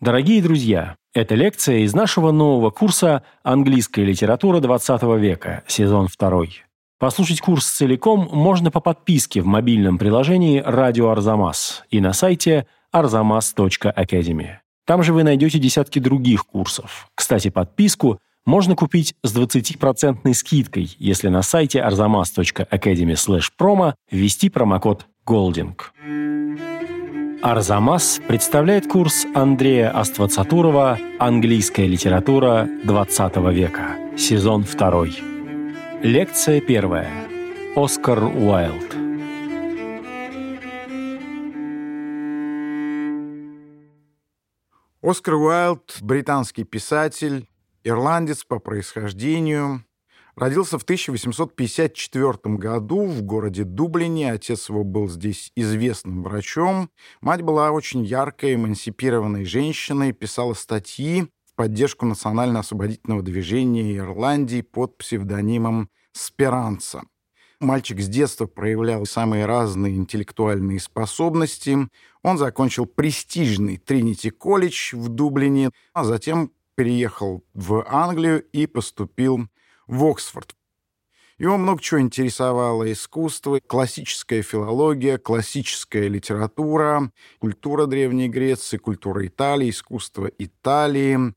Дорогие друзья, это лекция из нашего нового курса «Английская литература XX века», сезон 2. Послушать курс целиком можно по подписке в мобильном приложении «Радио Арзамас» и на сайте arzamas.academy. Там же вы найдете десятки других курсов. Кстати, подписку можно купить с 20% скидкой, если на сайте arzamas.academy promo ввести промокод GOLDING. Арзамас представляет курс Андрея Аствацатурова «Английская литература XX века», сезон 2. Лекция первая. Оскар Уайлд. Оскар Уайлд – британский писатель, ирландец по происхождению, Родился в 1854 году в городе Дублине. Отец его был здесь известным врачом. Мать была очень яркой, эмансипированной женщиной, писала статьи в поддержку национально-освободительного движения Ирландии под псевдонимом Сперанца. Мальчик с детства проявлял самые разные интеллектуальные способности. Он закончил престижный Тринити-колледж в Дублине, а затем переехал в Англию и поступил в Оксфорд. Его много чего интересовало. Искусство, классическая филология, классическая литература, культура Древней Греции, культура Италии, искусство Италии.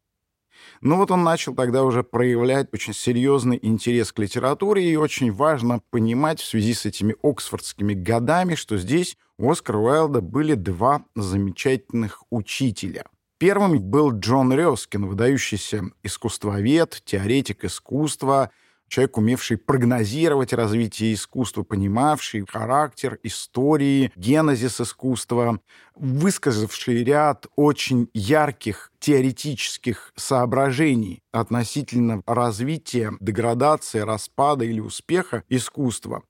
Но вот он начал тогда уже проявлять очень серьезный интерес к литературе, и очень важно понимать в связи с этими оксфордскими годами, что здесь у Оскара Уайлда были два замечательных учителя — Первым был Джон Рёскин, выдающийся искусствовед, теоретик искусства, человек, умевший прогнозировать развитие искусства, понимавший характер истории, генезис искусства, высказавший ряд очень ярких теоретических соображений относительно развития, деградации, распада или успеха искусства.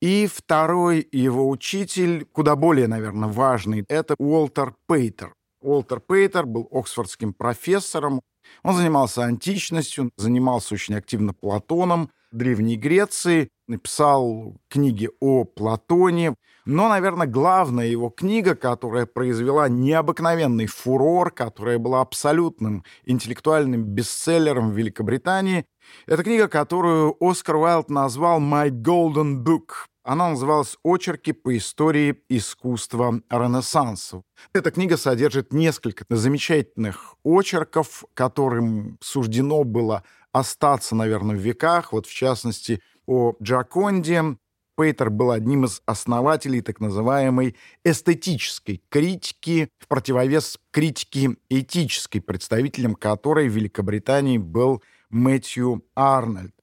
И второй его учитель, куда более, наверное, важный, это Уолтер Пейтер, Уолтер Пейтер был оксфордским профессором. Он занимался античностью, занимался очень активно Платоном, Древней Греции, написал книги о Платоне. Но, наверное, главная его книга, которая произвела необыкновенный фурор, которая была абсолютным интеллектуальным бестселлером в Великобритании, это книга, которую Оскар Уайлд назвал «My Golden Book», она называлась «Очерки по истории искусства Ренессанса». Эта книга содержит несколько замечательных очерков, которым суждено было остаться, наверное, в веках. Вот, в частности, о Джаконде. Пейтер был одним из основателей так называемой эстетической критики, в противовес критике этической, представителем которой в Великобритании был Мэтью Арнольд.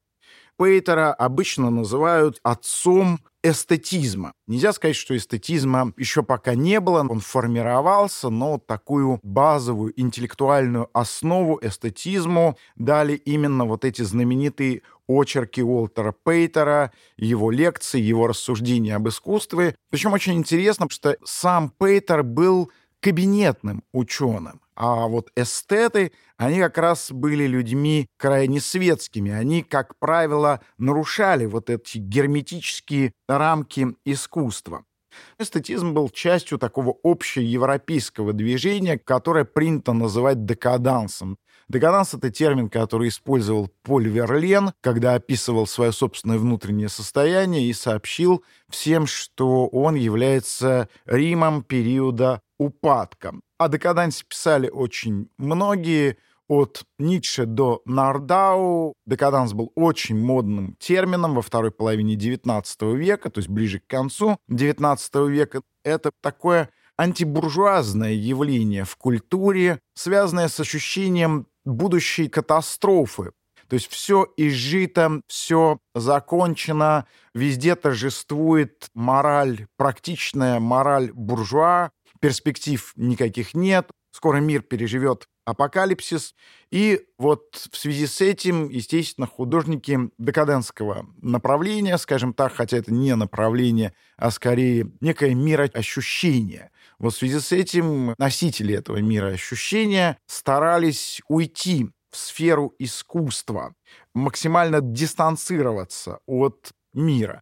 Пейтера обычно называют отцом эстетизма. Нельзя сказать, что эстетизма еще пока не было, он формировался, но такую базовую интеллектуальную основу эстетизму дали именно вот эти знаменитые очерки Уолтера Пейтера, его лекции, его рассуждения об искусстве. Причем очень интересно, что сам Пейтер был кабинетным ученым. А вот эстеты, они как раз были людьми крайне светскими. Они, как правило, нарушали вот эти герметические рамки искусства. Эстетизм был частью такого общеевропейского движения, которое принято называть декадансом. Декаданс — это термин, который использовал Поль Верлен, когда описывал свое собственное внутреннее состояние и сообщил всем, что он является Римом периода упадка. О декадансе писали очень многие, от Ницше до Нардау. Декаданс был очень модным термином во второй половине XIX века, то есть ближе к концу XIX века. Это такое антибуржуазное явление в культуре, связанное с ощущением будущей катастрофы. То есть все изжито, все закончено, везде торжествует мораль, практичная мораль буржуа, перспектив никаких нет, скоро мир переживет апокалипсис. И вот в связи с этим, естественно, художники декадентского направления, скажем так, хотя это не направление, а скорее некое мироощущение. Вот в связи с этим носители этого мироощущения старались уйти в сферу искусства, максимально дистанцироваться от мира.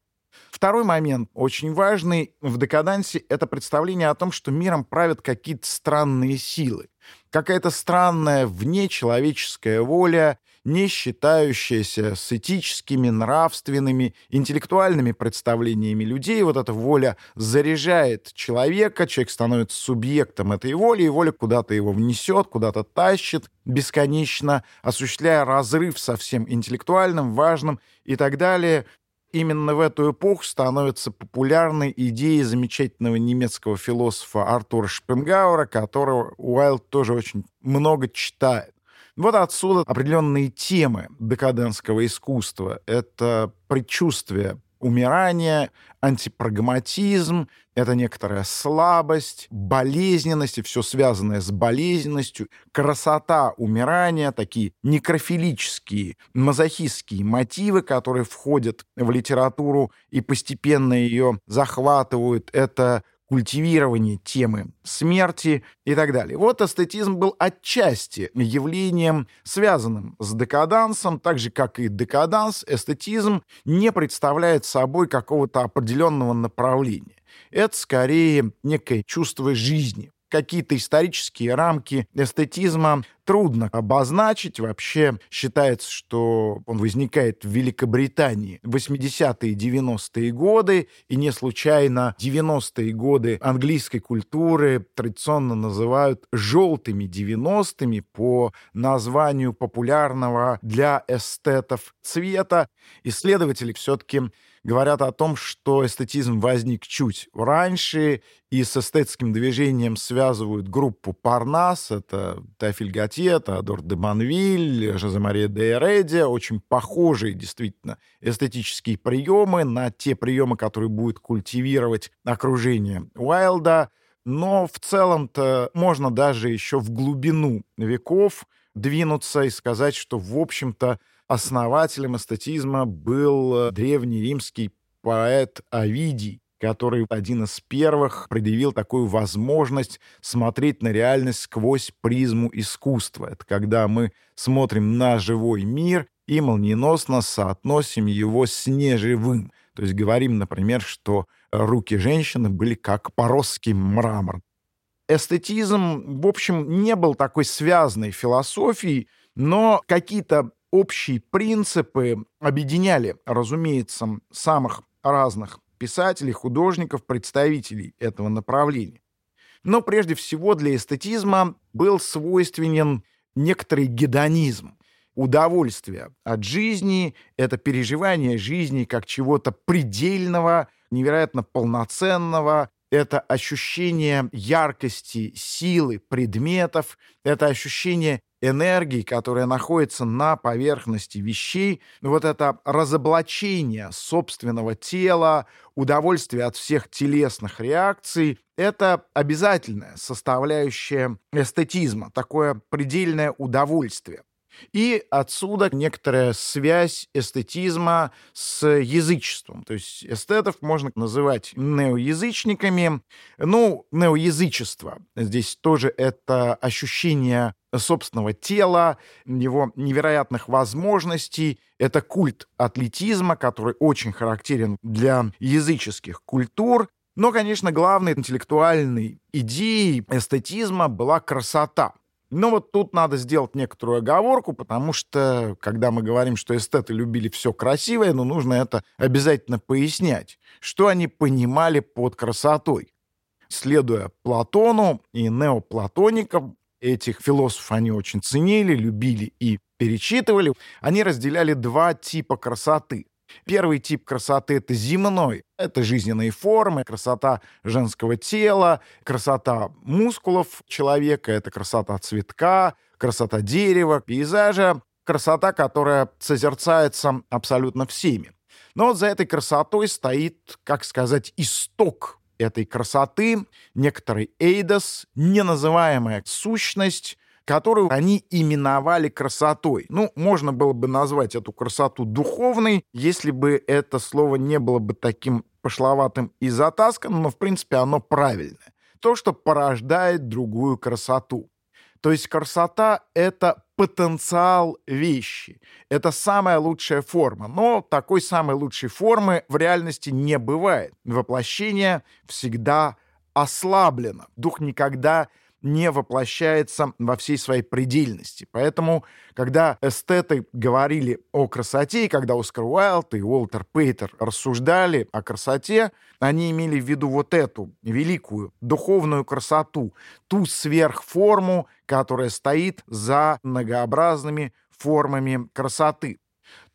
Второй момент, очень важный в декадансе, это представление о том, что миром правят какие-то странные силы. какая-то странная внечеловеческая воля, не считающаяся с этическими, нравственными, интеллектуальными представлениями людей. Вот эта воля заряжает человека, человек становится субъектом этой воли, и воля куда-то его внесет, куда-то тащит бесконечно, осуществляя разрыв со всем интеллектуальным, важным и так далее. Именно в эту эпоху становится популярной идея замечательного немецкого философа Артура Шпенгауэра, которого Уайлд тоже очень много читает. Вот отсюда определенные темы декадентского искусства. Это предчувствие умирания, антипрагматизм, это некоторая слабость, болезненность и все связанное с болезненностью, красота умирания, такие некрофилические, мазохистские мотивы, которые входят в литературу и постепенно ее захватывают. Это культивирование темы смерти и так далее. Вот эстетизм был отчасти явлением, связанным с декадансом, так же, как и декаданс, эстетизм не представляет собой какого-то определенного направления. Это скорее некое чувство жизни, какие-то исторические рамки эстетизма трудно обозначить. Вообще считается, что он возникает в Великобритании в 80-е и 90-е годы, и не случайно 90-е годы английской культуры традиционно называют «желтыми 90-ми» по названию популярного для эстетов цвета. Исследователи все-таки говорят о том, что эстетизм возник чуть раньше, и с эстетским движением связывают группу Парнас, это Теофиль Готье, Теодор де Манвиль, Жозе Мария де Эредия, очень похожие действительно эстетические приемы на те приемы, которые будет культивировать окружение Уайлда, но в целом-то можно даже еще в глубину веков двинуться и сказать, что, в общем-то, основателем эстетизма был э, древний римский поэт Овидий, который один из первых предъявил такую возможность смотреть на реальность сквозь призму искусства. Это когда мы смотрим на живой мир и молниеносно соотносим его с неживым. То есть говорим, например, что руки женщины были как поросский мрамор. Эстетизм, в общем, не был такой связанной философией, но какие-то общие принципы объединяли, разумеется, самых разных писателей, художников, представителей этого направления. Но прежде всего для эстетизма был свойственен некоторый гедонизм. Удовольствие от жизни — это переживание жизни как чего-то предельного, невероятно полноценного, это ощущение яркости, силы предметов, это ощущение энергии, которая находится на поверхности вещей, вот это разоблачение собственного тела, удовольствие от всех телесных реакций, это обязательная составляющая эстетизма, такое предельное удовольствие. И отсюда некоторая связь эстетизма с язычеством. То есть эстетов можно называть неоязычниками. Ну, неоязычество. Здесь тоже это ощущение собственного тела, его невероятных возможностей. Это культ атлетизма, который очень характерен для языческих культур. Но, конечно, главной интеллектуальной идеей эстетизма была красота. Но вот тут надо сделать некоторую оговорку, потому что, когда мы говорим, что эстеты любили все красивое, ну, нужно это обязательно пояснять, что они понимали под красотой. Следуя Платону и неоплатоникам, этих философов они очень ценили, любили и перечитывали, они разделяли два типа красоты. Первый тип красоты — это земной. Это жизненные формы, красота женского тела, красота мускулов человека, это красота цветка, красота дерева, пейзажа, красота, которая созерцается абсолютно всеми. Но за этой красотой стоит, как сказать, исток этой красоты, некоторый эйдос, неназываемая сущность, которую они именовали красотой. Ну, можно было бы назвать эту красоту духовной, если бы это слово не было бы таким пошловатым и затасканным, но, в принципе, оно правильное. То, что порождает другую красоту. То есть красота — это потенциал вещи. Это самая лучшая форма. Но такой самой лучшей формы в реальности не бывает. Воплощение всегда ослаблено. Дух никогда не воплощается во всей своей предельности. Поэтому, когда эстеты говорили о красоте, и когда Оскар Уайлд и Уолтер Пейтер рассуждали о красоте, они имели в виду вот эту великую духовную красоту, ту сверхформу, которая стоит за многообразными формами красоты.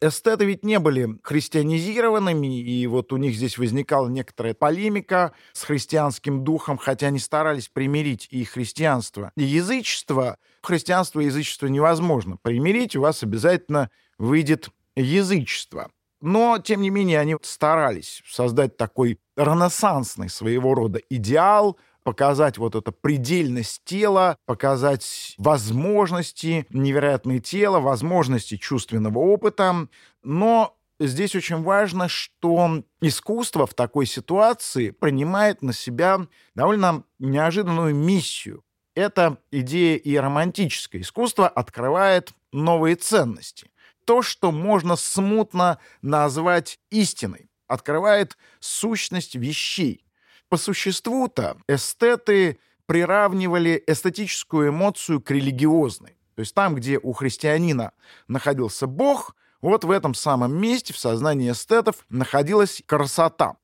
Эстеты ведь не были христианизированными, и вот у них здесь возникала некоторая полемика с христианским духом, хотя они старались примирить и христианство, и язычество. Христианство и язычество невозможно примирить, у вас обязательно выйдет язычество. Но, тем не менее, они старались создать такой ренессансный своего рода идеал, показать вот эту предельность тела, показать возможности невероятные тела, возможности чувственного опыта. Но здесь очень важно, что искусство в такой ситуации принимает на себя довольно неожиданную миссию. Эта идея и романтическое искусство открывает новые ценности. То, что можно смутно назвать истиной, открывает сущность вещей, по существу-то эстеты приравнивали эстетическую эмоцию к религиозной. То есть там, где у христианина находился Бог, вот в этом самом месте в сознании эстетов находилась красота.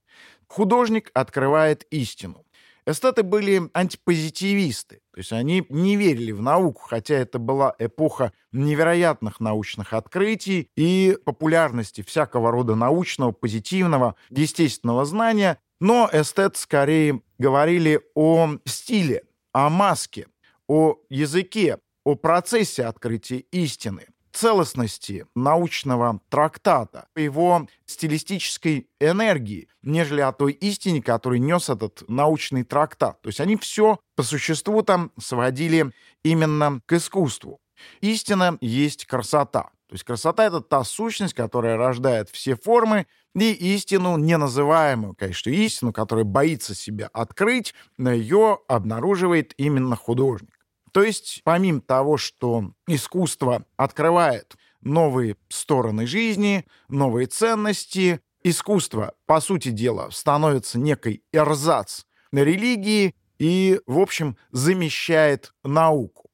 Художник открывает истину. Эстеты были антипозитивисты, то есть они не верили в науку, хотя это была эпоха невероятных научных открытий и популярности всякого рода научного, позитивного, естественного знания, но эстет скорее говорили о стиле, о маске, о языке, о процессе открытия истины, целостности научного трактата, его стилистической энергии, нежели о той истине, которую нес этот научный трактат. То есть они все по существу там сводили именно к искусству. Истина есть красота. То есть красота — это та сущность, которая рождает все формы, и истину неназываемую, конечно, истину, которая боится себя открыть, ее обнаруживает именно художник. То есть помимо того, что искусство открывает новые стороны жизни, новые ценности, искусство, по сути дела, становится некой эрзац религии и, в общем, замещает науку.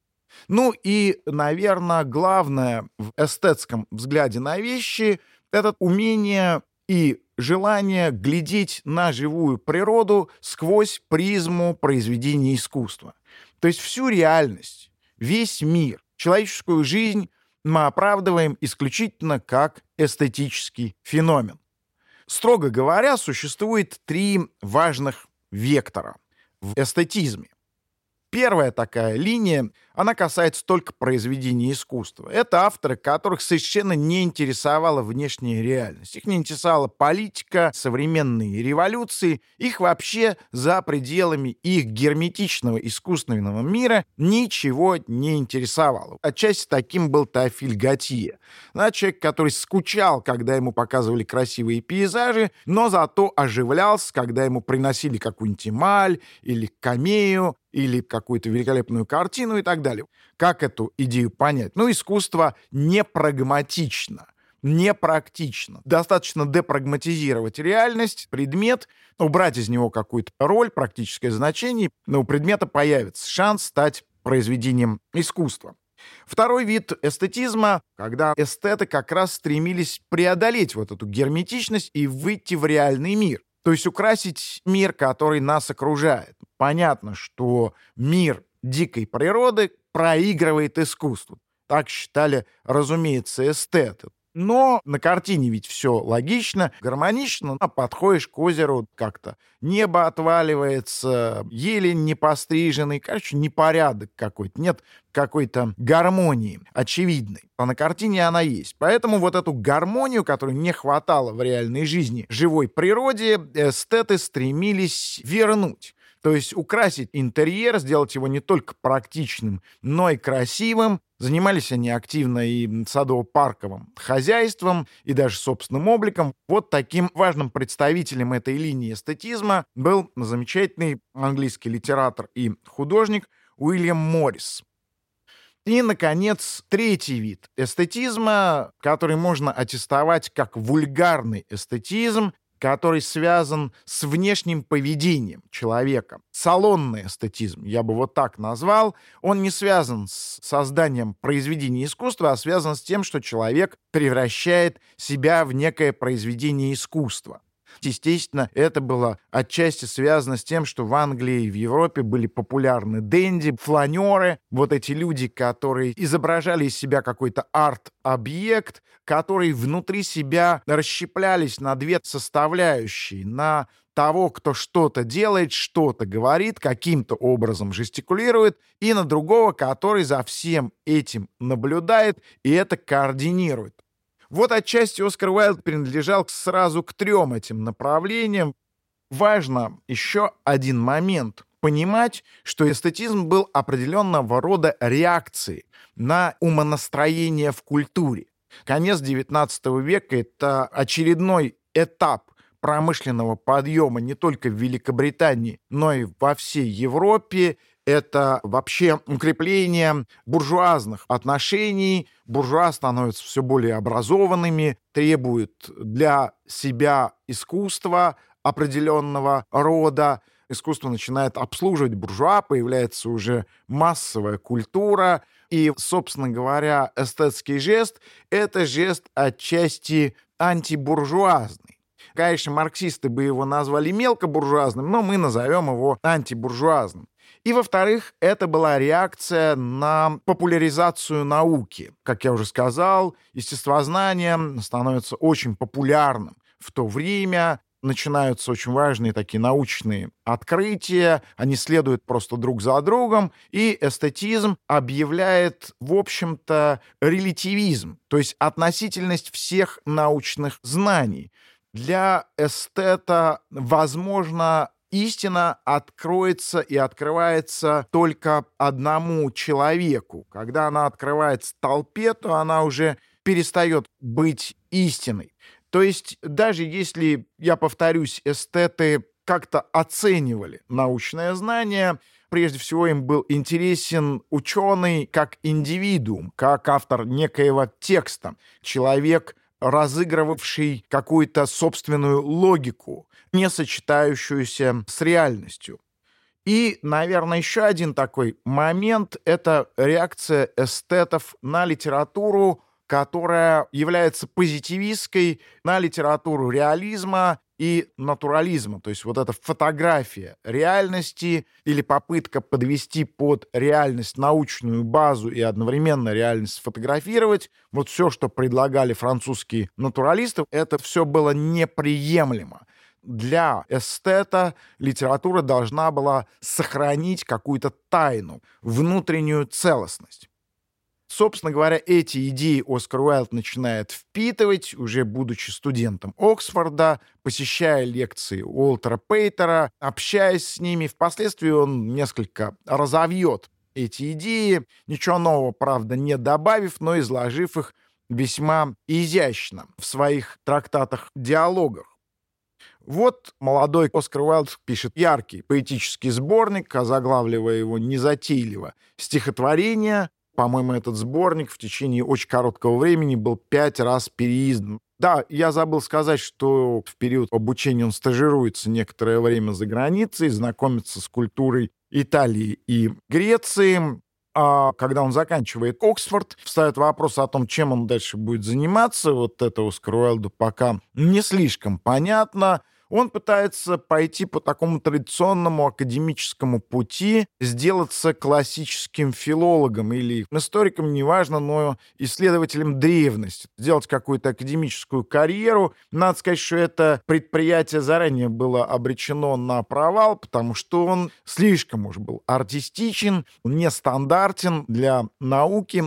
Ну и, наверное, главное в эстетском взгляде на вещи — это умение и желание глядеть на живую природу сквозь призму произведения искусства. То есть всю реальность, весь мир, человеческую жизнь мы оправдываем исключительно как эстетический феномен. Строго говоря, существует три важных вектора в эстетизме. Первая такая линия, она касается только произведений искусства. Это авторы, которых совершенно не интересовала внешняя реальность. Их не интересовала политика, современные революции. Их вообще за пределами их герметичного искусственного мира ничего не интересовало. Отчасти таким был Теофиль Готье. Да, человек, который скучал, когда ему показывали красивые пейзажи, но зато оживлялся, когда ему приносили какую-нибудь эмаль или камею, или какую-то великолепную картину и так далее. Как эту идею понять? Ну, искусство не прагматично непрактично. Достаточно депрагматизировать реальность, предмет, убрать из него какую-то роль, практическое значение, но у предмета появится шанс стать произведением искусства. Второй вид эстетизма, когда эстеты как раз стремились преодолеть вот эту герметичность и выйти в реальный мир. То есть украсить мир, который нас окружает. Понятно, что мир дикой природы проигрывает искусству. Так считали, разумеется, эстеты. Но на картине ведь все логично, гармонично, а подходишь к озеру как-то. Небо отваливается, елень не постриженный, короче, непорядок какой-то, нет какой-то гармонии очевидной. А на картине она есть. Поэтому вот эту гармонию, которой не хватало в реальной жизни живой природе, эстеты стремились вернуть. То есть украсить интерьер, сделать его не только практичным, но и красивым. Занимались они активно и садово-парковым хозяйством, и даже собственным обликом. Вот таким важным представителем этой линии эстетизма был замечательный английский литератор и художник Уильям Моррис. И, наконец, третий вид эстетизма, который можно аттестовать как вульгарный эстетизм, который связан с внешним поведением человека. Салонный эстетизм, я бы вот так назвал, он не связан с созданием произведения искусства, а связан с тем, что человек превращает себя в некое произведение искусства. Естественно, это было отчасти связано с тем, что в Англии и в Европе были популярны денди, фланеры, вот эти люди, которые изображали из себя какой-то арт-объект, которые внутри себя расщеплялись на две составляющие, на того, кто что-то делает, что-то говорит, каким-то образом жестикулирует, и на другого, который за всем этим наблюдает и это координирует. Вот отчасти Оскар Уайлд принадлежал сразу к трем этим направлениям. Важно еще один момент — понимать, что эстетизм был определенного рода реакцией на умонастроение в культуре. Конец XIX века — это очередной этап промышленного подъема не только в Великобритании, но и во всей Европе это вообще укрепление буржуазных отношений. Буржуа становятся все более образованными, требуют для себя искусства определенного рода. Искусство начинает обслуживать буржуа, появляется уже массовая культура. И, собственно говоря, эстетский жест — это жест отчасти антибуржуазный. Конечно, марксисты бы его назвали мелкобуржуазным, но мы назовем его антибуржуазным. И, во-вторых, это была реакция на популяризацию науки. Как я уже сказал, естествознание становится очень популярным в то время, начинаются очень важные такие научные открытия, они следуют просто друг за другом, и эстетизм объявляет, в общем-то, релятивизм, то есть относительность всех научных знаний. Для эстета возможно истина откроется и открывается только одному человеку. Когда она открывается толпе, то она уже перестает быть истиной. То есть даже если, я повторюсь, эстеты как-то оценивали научное знание, прежде всего им был интересен ученый как индивидуум, как автор некоего текста, человек, разыгрывавший какую-то собственную логику, не сочетающуюся с реальностью. И, наверное, еще один такой момент — это реакция эстетов на литературу, которая является позитивистской, на литературу реализма и натурализма. То есть вот эта фотография реальности или попытка подвести под реальность научную базу и одновременно реальность сфотографировать. Вот все, что предлагали французские натуралисты, это все было неприемлемо для эстета литература должна была сохранить какую-то тайну, внутреннюю целостность. Собственно говоря, эти идеи Оскар Уайлд начинает впитывать, уже будучи студентом Оксфорда, посещая лекции Уолтера Пейтера, общаясь с ними. Впоследствии он несколько разовьет эти идеи, ничего нового, правда, не добавив, но изложив их весьма изящно в своих трактатах-диалогах. Вот молодой Оскар Уайлд пишет яркий поэтический сборник, озаглавливая его незатейливо. Стихотворение, по-моему, этот сборник в течение очень короткого времени был пять раз переиздан. Да, я забыл сказать, что в период обучения он стажируется некоторое время за границей, знакомится с культурой Италии и Греции. А когда он заканчивает Оксфорд, встает вопрос о том, чем он дальше будет заниматься. Вот это Оскар Уайлду пока не слишком понятно он пытается пойти по такому традиционному академическому пути, сделаться классическим филологом или историком, неважно, но исследователем древности, сделать какую-то академическую карьеру. Надо сказать, что это предприятие заранее было обречено на провал, потому что он слишком уж был артистичен, нестандартен для науки.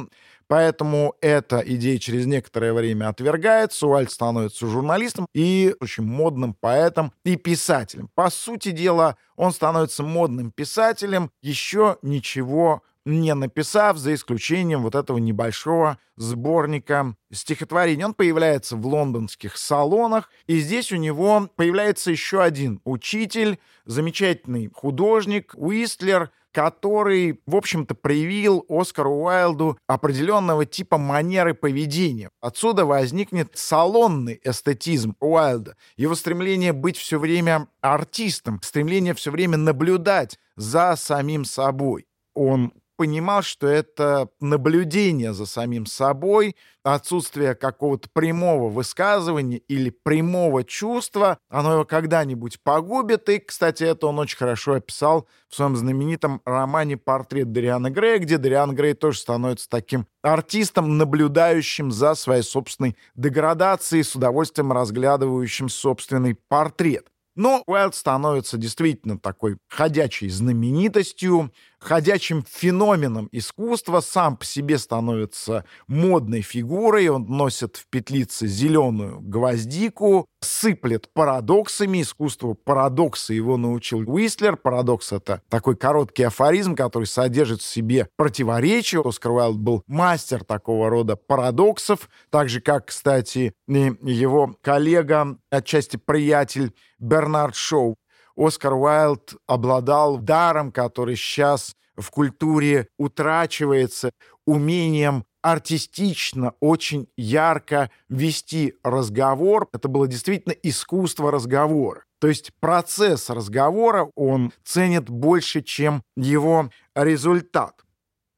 Поэтому эта идея через некоторое время отвергается, Уальд становится журналистом и очень модным поэтом и писателем. По сути дела, он становится модным писателем, еще ничего не написав, за исключением вот этого небольшого сборника стихотворений. Он появляется в лондонских салонах, и здесь у него появляется еще один учитель, замечательный художник Уистлер, который, в общем-то, проявил Оскару Уайлду определенного типа манеры поведения. Отсюда возникнет салонный эстетизм Уайлда, его стремление быть все время артистом, стремление все время наблюдать за самим собой. Он понимал, что это наблюдение за самим собой, отсутствие какого-то прямого высказывания или прямого чувства, оно его когда-нибудь погубит. И, кстати, это он очень хорошо описал в своем знаменитом романе «Портрет Дариана Грея», где Дариан Грей тоже становится таким артистом, наблюдающим за своей собственной деградацией, с удовольствием разглядывающим собственный портрет. Но Уайлд становится действительно такой ходячей знаменитостью, ходячим феноменом искусства, сам по себе становится модной фигурой, он носит в петлице зеленую гвоздику, сыплет парадоксами, искусство парадокса его научил Уистлер. Парадокс — это такой короткий афоризм, который содержит в себе противоречие. Оскар Уайлд был мастер такого рода парадоксов, так же, как, кстати, его коллега, отчасти приятель Бернард Шоу. Оскар Уайлд обладал даром, который сейчас в культуре утрачивается, умением артистично, очень ярко вести разговор. Это было действительно искусство разговора. То есть процесс разговора он ценит больше, чем его результат.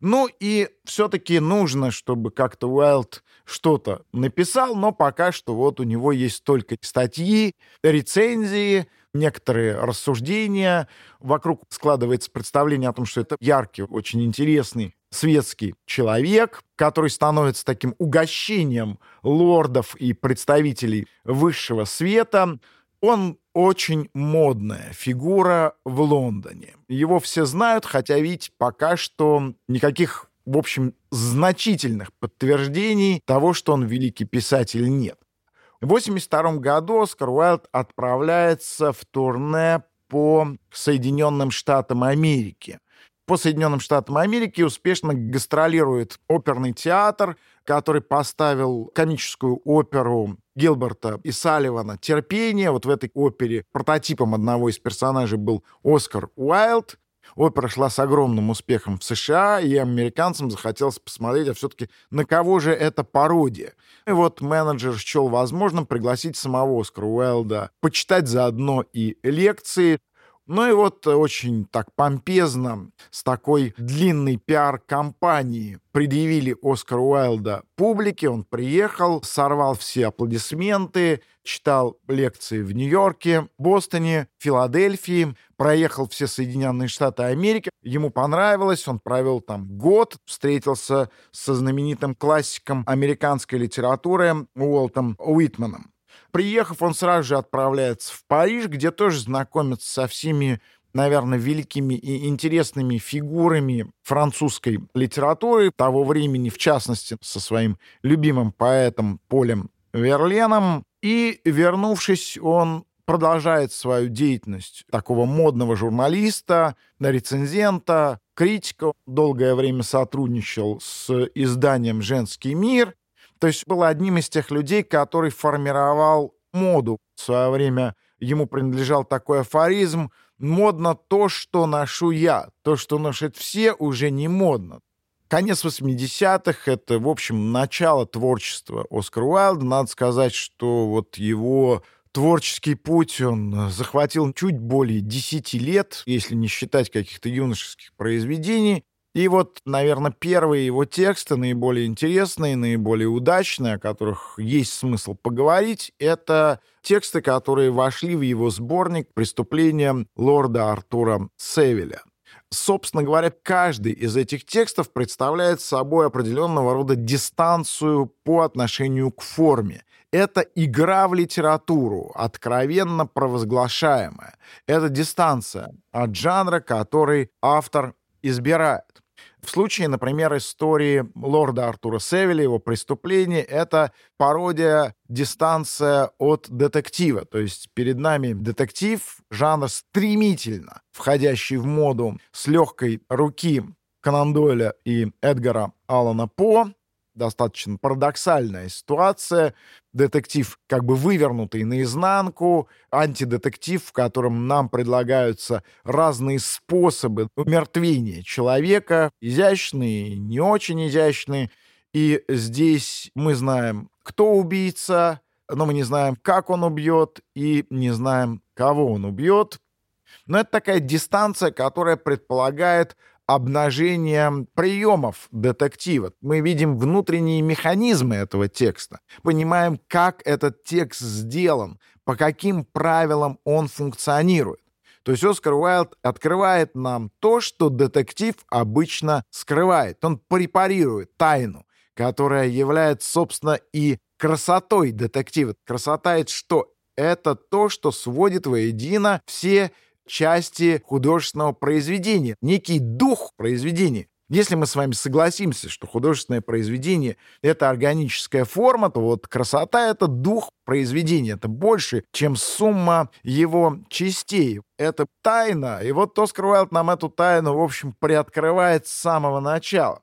Ну и все-таки нужно, чтобы как-то Уайлд что-то написал, но пока что вот у него есть только статьи, рецензии, некоторые рассуждения. Вокруг складывается представление о том, что это яркий, очень интересный светский человек, который становится таким угощением лордов и представителей высшего света. Он очень модная фигура в Лондоне. Его все знают, хотя ведь пока что никаких, в общем, значительных подтверждений того, что он великий писатель, нет. В 1982 году Оскар Уайлд отправляется в турне по Соединенным Штатам Америки. По Соединенным Штатам Америки успешно гастролирует оперный театр, который поставил комическую оперу Гилберта и Салливана «Терпение». Вот в этой опере прототипом одного из персонажей был Оскар Уайлд. Опера шла с огромным успехом в США, и американцам захотелось посмотреть, а все-таки на кого же это пародия. И вот менеджер счел возможным пригласить самого Оскара Уэлда почитать заодно и лекции, ну и вот очень так помпезно, с такой длинной пиар-компанией предъявили Оскара Уайлда публике. Он приехал, сорвал все аплодисменты, читал лекции в Нью-Йорке, Бостоне, Филадельфии, проехал все Соединенные Штаты Америки. Ему понравилось, он провел там год, встретился со знаменитым классиком американской литературы Уолтом Уитманом. Приехав, он сразу же отправляется в Париж, где тоже знакомится со всеми наверное, великими и интересными фигурами французской литературы того времени, в частности, со своим любимым поэтом Полем Верленом. И, вернувшись, он продолжает свою деятельность такого модного журналиста, рецензента, критика. Долгое время сотрудничал с изданием «Женский мир», то есть был одним из тех людей, который формировал моду. В свое время ему принадлежал такой афоризм «Модно то, что ношу я, то, что носят все, уже не модно». Конец 80-х — это, в общем, начало творчества Оскара Уайлда. Надо сказать, что вот его творческий путь он захватил чуть более 10 лет, если не считать каких-то юношеских произведений. И вот, наверное, первые его тексты, наиболее интересные, наиболее удачные, о которых есть смысл поговорить, это тексты, которые вошли в его сборник «Преступления лорда Артура Севиля». Собственно говоря, каждый из этих текстов представляет собой определенного рода дистанцию по отношению к форме. Это игра в литературу, откровенно провозглашаемая. Это дистанция от жанра, который автор избирает. В случае, например, истории лорда Артура Севиля, его преступление, это пародия, дистанция от детектива. То есть перед нами детектив, жанр стремительно входящий в моду с легкой руки Конан Дойля и Эдгара Аллана По. Достаточно парадоксальная ситуация. Детектив как бы вывернутый наизнанку, антидетектив, в котором нам предлагаются разные способы умертвения человека, изящные, не очень изящные. И здесь мы знаем, кто убийца, но мы не знаем, как он убьет, и не знаем, кого он убьет. Но это такая дистанция, которая предполагает обнажение приемов детектива. Мы видим внутренние механизмы этого текста, понимаем, как этот текст сделан, по каким правилам он функционирует. То есть Оскар Уайлд открывает нам то, что детектив обычно скрывает. Он препарирует тайну, которая является, собственно, и красотой детектива. Красота — это что? Это то, что сводит воедино все части художественного произведения, некий дух произведения. Если мы с вами согласимся, что художественное произведение — это органическая форма, то вот красота — это дух произведения. Это больше, чем сумма его частей. Это тайна. И вот то скрывает нам эту тайну, в общем, приоткрывает с самого начала.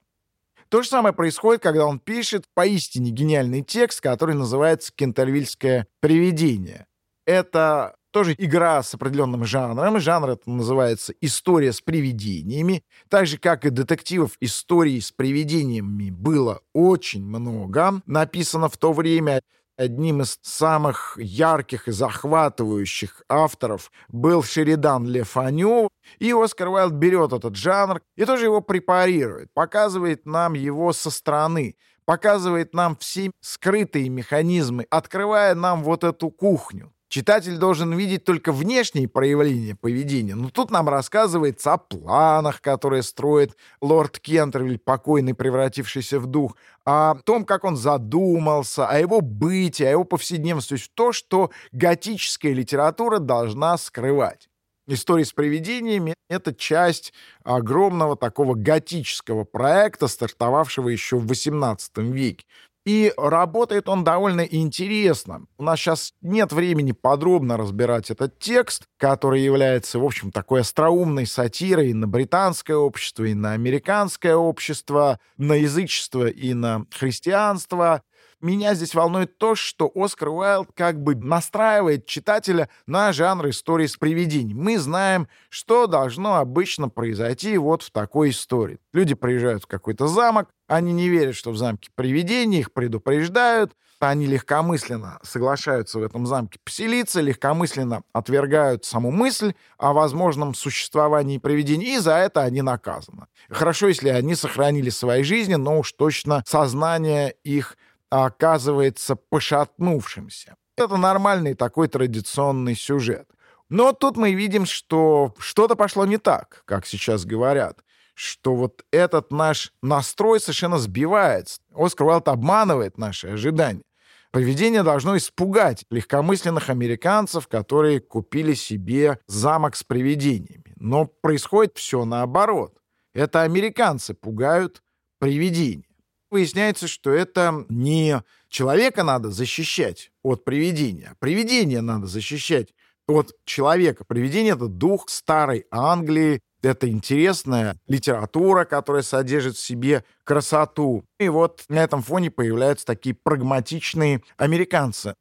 То же самое происходит, когда он пишет поистине гениальный текст, который называется «Кентервильское привидение». Это тоже игра с определенным жанром. Жанр это называется «История с привидениями». Так же, как и детективов, историй с привидениями было очень много. Написано в то время одним из самых ярких и захватывающих авторов был Шеридан Лефаню. И Оскар Уайлд берет этот жанр и тоже его препарирует, показывает нам его со стороны, показывает нам все скрытые механизмы, открывая нам вот эту кухню. Читатель должен видеть только внешние проявления поведения. Но тут нам рассказывается о планах, которые строит лорд Кентервиль, покойный, превратившийся в дух, о том, как он задумался, о его бытии, о его повседневности. То что готическая литература должна скрывать. История с привидениями — это часть огромного такого готического проекта, стартовавшего еще в XVIII веке. И работает он довольно интересно. У нас сейчас нет времени подробно разбирать этот текст, который является, в общем, такой остроумной сатирой на британское общество и на американское общество, на язычество и на христианство. Меня здесь волнует то, что Оскар Уайлд как бы настраивает читателя на жанр истории с привидением. Мы знаем, что должно обычно произойти вот в такой истории. Люди приезжают в какой-то замок, они не верят, что в замке привидения, их предупреждают, они легкомысленно соглашаются в этом замке поселиться, легкомысленно отвергают саму мысль о возможном существовании привидений, и за это они наказаны. Хорошо, если они сохранили свои жизни, но уж точно сознание их оказывается пошатнувшимся. Это нормальный такой традиционный сюжет. Но тут мы видим, что что-то пошло не так, как сейчас говорят, что вот этот наш настрой совершенно сбивается. Оскар Уайлд обманывает наши ожидания. Поведение должно испугать легкомысленных американцев, которые купили себе замок с привидениями. Но происходит все наоборот. Это американцы пугают привидения. Выясняется, что это не человека надо защищать от привидения, а привидение надо защищать от человека. Привидение — это дух старой Англии, это интересная литература, которая содержит в себе красоту. И вот на этом фоне появляются такие прагматичные американцы.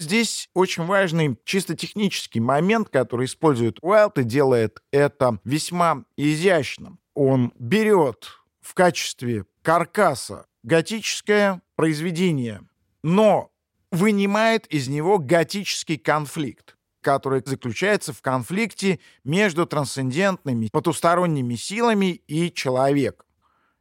Здесь очень важный чисто технический момент, который использует Уайлд и делает это весьма изящным. Он берет в качестве каркаса готическое произведение, но вынимает из него готический конфликт, который заключается в конфликте между трансцендентными потусторонними силами и человеком.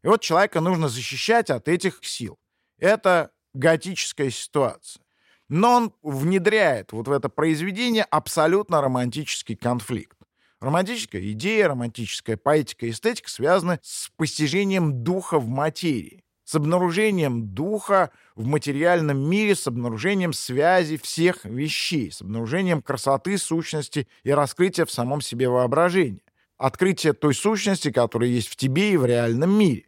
И вот человека нужно защищать от этих сил. Это готическая ситуация. Но он внедряет вот в это произведение абсолютно романтический конфликт. Романтическая идея, романтическая поэтика и эстетика связаны с постижением духа в материи, с обнаружением духа в материальном мире, с обнаружением связи всех вещей, с обнаружением красоты, сущности и раскрытия в самом себе воображения. Открытие той сущности, которая есть в тебе и в реальном мире.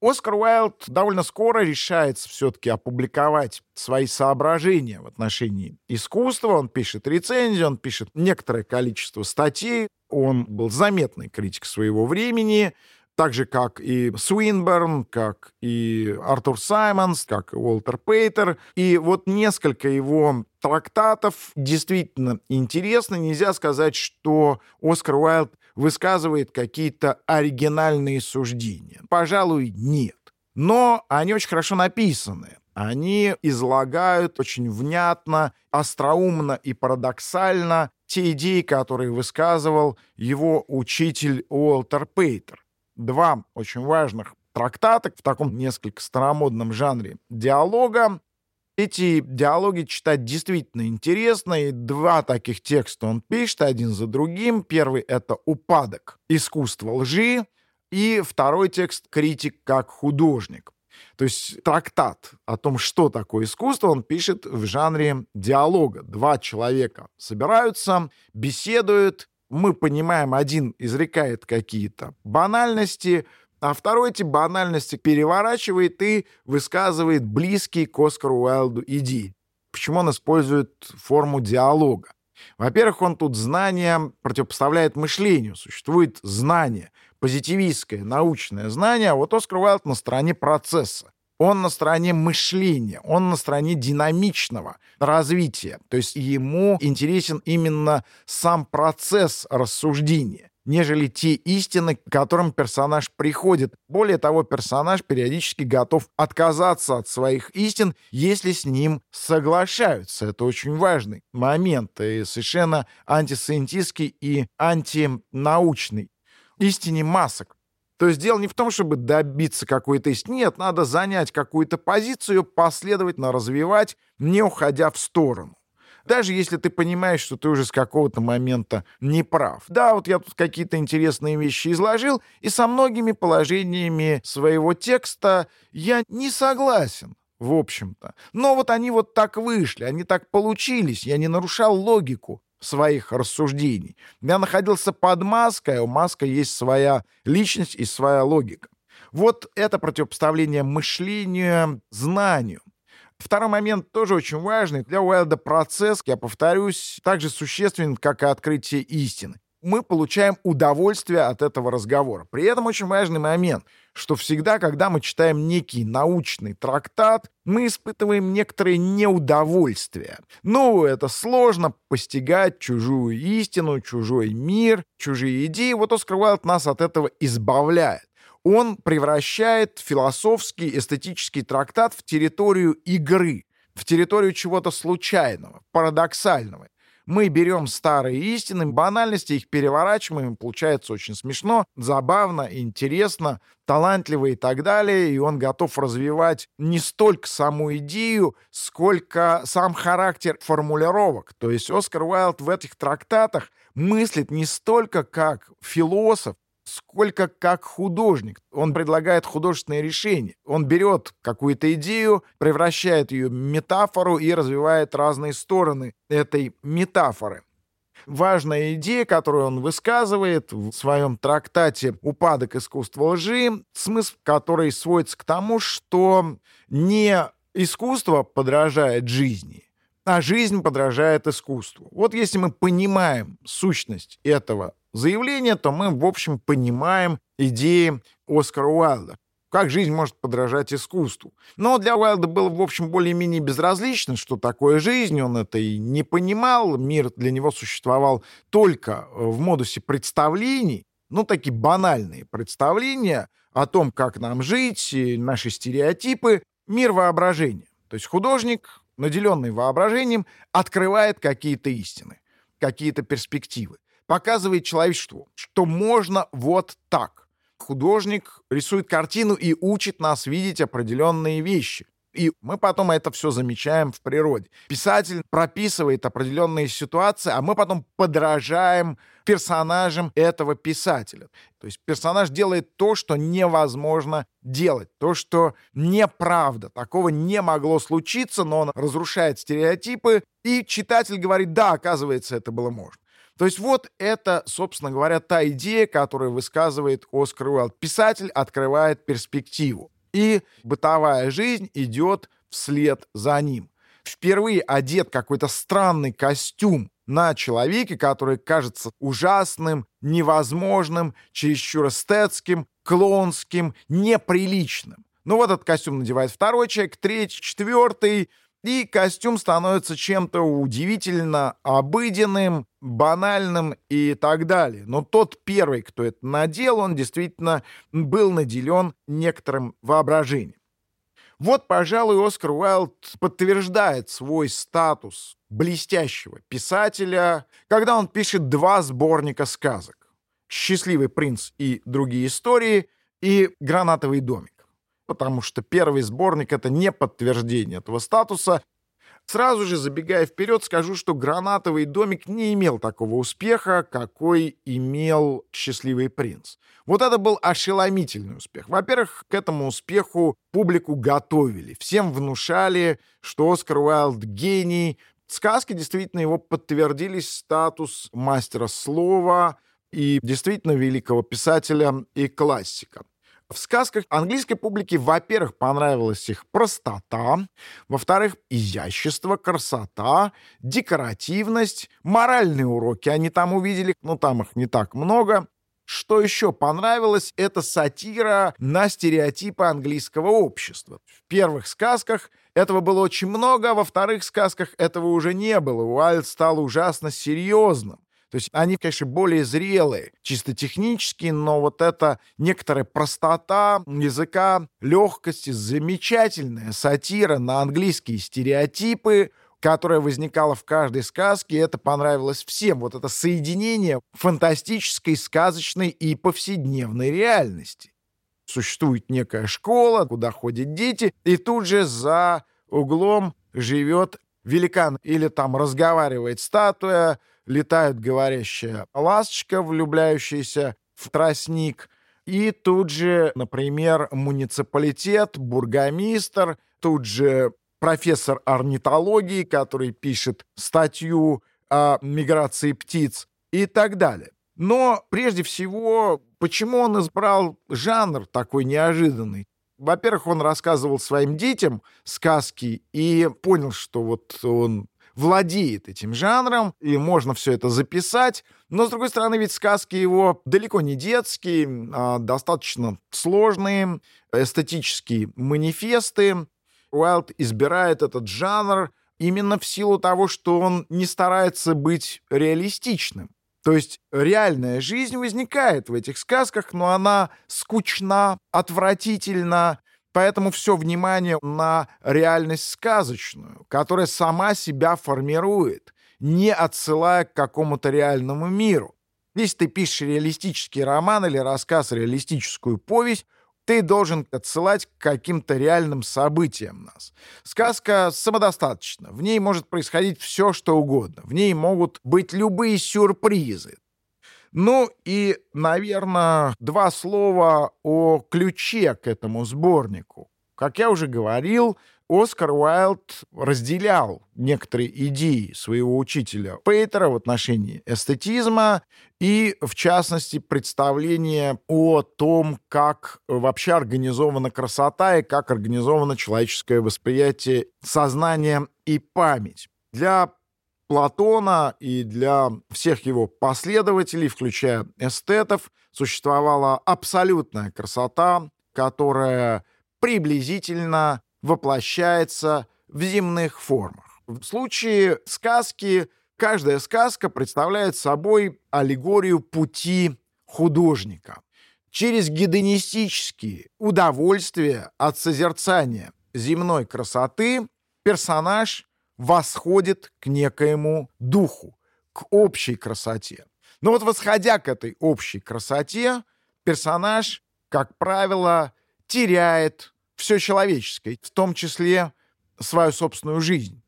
Оскар Уайлд довольно скоро решается все-таки опубликовать свои соображения в отношении искусства. Он пишет рецензии, он пишет некоторое количество статей. Он был заметный критик своего времени. так же, как и Суинберн, как и Артур Саймонс, как и Уолтер Пейтер. И вот несколько его трактатов действительно интересны. Нельзя сказать, что Оскар Уайлд высказывает какие-то оригинальные суждения. Пожалуй, нет. Но они очень хорошо написаны. Они излагают очень внятно, остроумно и парадоксально те идеи, которые высказывал его учитель Уолтер Пейтер два очень важных трактата в таком несколько старомодном жанре диалога. Эти диалоги читать действительно интересно, и два таких текста он пишет один за другим. Первый — это «Упадок. Искусство лжи», и второй текст «Критик как художник». То есть трактат о том, что такое искусство, он пишет в жанре диалога. Два человека собираются, беседуют, мы понимаем, один изрекает какие-то банальности, а второй эти банальности переворачивает и высказывает близкие к Оскару Уайлду идеи. Почему он использует форму диалога? Во-первых, он тут знание противопоставляет мышлению. Существует знание, позитивистское, научное знание, а вот Оскар Уайлд на стороне процесса. Он на стороне мышления, он на стороне динамичного развития. То есть ему интересен именно сам процесс рассуждения нежели те истины, к которым персонаж приходит. Более того, персонаж периодически готов отказаться от своих истин, если с ним соглашаются. Это очень важный момент и совершенно антисциентистский и антинаучный. Истине масок. То есть дело не в том, чтобы добиться какой-то истины. Нет, надо занять какую-то позицию, последовательно развивать, не уходя в сторону. Даже если ты понимаешь, что ты уже с какого-то момента не прав. Да, вот я тут какие-то интересные вещи изложил, и со многими положениями своего текста я не согласен в общем-то. Но вот они вот так вышли, они так получились, я не нарушал логику своих рассуждений. Я находился под маской, а у маска есть своя личность и своя логика. Вот это противопоставление мышлению знанию. Второй момент тоже очень важный. Для Уайлда процесс, я повторюсь, также существенен, как и открытие истины мы получаем удовольствие от этого разговора. При этом очень важный момент, что всегда, когда мы читаем некий научный трактат, мы испытываем некоторое неудовольствие. Ну, это сложно постигать чужую истину, чужой мир, чужие идеи. Вот Оскар Уайлд нас от этого избавляет. Он превращает философский, эстетический трактат в территорию игры, в территорию чего-то случайного, парадоксального мы берем старые истины, банальности, их переворачиваем, получается очень смешно, забавно, интересно, талантливо и так далее, и он готов развивать не столько саму идею, сколько сам характер формулировок. То есть Оскар Уайлд в этих трактатах мыслит не столько как философ, сколько как художник. Он предлагает художественное решение. Он берет какую-то идею, превращает ее в метафору и развивает разные стороны этой метафоры. Важная идея, которую он высказывает в своем трактате «Упадок искусства лжи», смысл которой сводится к тому, что не искусство подражает жизни, а жизнь подражает искусству. Вот если мы понимаем сущность этого заявление, то мы, в общем, понимаем идеи Оскара Уайлда. Как жизнь может подражать искусству. Но для Уайлда было, в общем, более-менее безразлично, что такое жизнь. Он это и не понимал. Мир для него существовал только в модусе представлений. Ну, такие банальные представления о том, как нам жить, наши стереотипы. Мир воображения. То есть художник, наделенный воображением, открывает какие-то истины, какие-то перспективы показывает человечеству, что можно вот так. Художник рисует картину и учит нас видеть определенные вещи. И мы потом это все замечаем в природе. Писатель прописывает определенные ситуации, а мы потом подражаем персонажам этого писателя. То есть персонаж делает то, что невозможно делать, то, что неправда. Такого не могло случиться, но он разрушает стереотипы, и читатель говорит, да, оказывается, это было можно. То есть вот это, собственно говоря, та идея, которую высказывает Оскар Уайлд. Писатель открывает перспективу, и бытовая жизнь идет вслед за ним. Впервые одет какой-то странный костюм на человеке, который кажется ужасным, невозможным, чересчур эстетским, клоунским, неприличным. Ну вот этот костюм надевает второй человек, третий, четвертый, и костюм становится чем-то удивительно обыденным, банальным и так далее. Но тот первый, кто это надел, он действительно был наделен некоторым воображением. Вот, пожалуй, Оскар Уайлд подтверждает свой статус блестящего писателя, когда он пишет два сборника сказок «Счастливый принц и другие истории» и «Гранатовый домик» потому что первый сборник — это не подтверждение этого статуса. Сразу же, забегая вперед, скажу, что «Гранатовый домик» не имел такого успеха, какой имел «Счастливый принц». Вот это был ошеломительный успех. Во-первых, к этому успеху публику готовили. Всем внушали, что Оскар Уайлд — гений. Сказки действительно его подтвердили статус мастера слова и действительно великого писателя и классика. В сказках английской публике, во-первых, понравилась их простота, во-вторых, изящество, красота, декоративность, моральные уроки они там увидели, но там их не так много. Что еще понравилось, это сатира на стереотипы английского общества. В первых сказках этого было очень много, а во вторых сказках этого уже не было. Уайльд стал ужасно серьезным. То есть они, конечно, более зрелые, чисто технически, но вот эта некоторая простота языка, легкость, замечательная сатира на английские стереотипы, которая возникала в каждой сказке, и это понравилось всем. Вот это соединение фантастической, сказочной и повседневной реальности. Существует некая школа, куда ходят дети, и тут же за углом живет великан или там разговаривает статуя, летает говорящая ласточка, влюбляющаяся в тростник, и тут же, например, муниципалитет, бургомистр, тут же профессор орнитологии, который пишет статью о миграции птиц и так далее. Но прежде всего, почему он избрал жанр такой неожиданный? Во-первых, он рассказывал своим детям сказки и понял, что вот он владеет этим жанром, и можно все это записать. Но, с другой стороны, ведь сказки его далеко не детские, а достаточно сложные, эстетические манифесты. Уайлд избирает этот жанр именно в силу того, что он не старается быть реалистичным. То есть реальная жизнь возникает в этих сказках, но она скучна, отвратительна, Поэтому все внимание на реальность сказочную, которая сама себя формирует, не отсылая к какому-то реальному миру. Если ты пишешь реалистический роман или рассказ, реалистическую повесть, ты должен отсылать к каким-то реальным событиям нас. Сказка самодостаточна. В ней может происходить все, что угодно. В ней могут быть любые сюрпризы. Ну и, наверное, два слова о ключе к этому сборнику. Как я уже говорил, Оскар Уайлд разделял некоторые идеи своего учителя Пейтера в отношении эстетизма и, в частности, представление о том, как вообще организована красота и как организовано человеческое восприятие сознания и память. Для Платона и для всех его последователей, включая эстетов, существовала абсолютная красота, которая приблизительно воплощается в земных формах. В случае сказки каждая сказка представляет собой аллегорию пути художника. Через гедонистические удовольствия от созерцания земной красоты персонаж восходит к некоему духу, к общей красоте. Но вот восходя к этой общей красоте, персонаж, как правило, теряет все человеческое, в том числе свою собственную жизнь.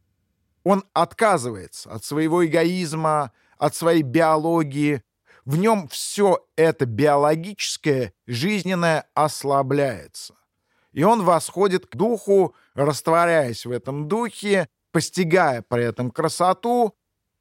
Он отказывается от своего эгоизма, от своей биологии. В нем все это биологическое, жизненное ослабляется. И он восходит к духу, растворяясь в этом духе, постигая при этом красоту,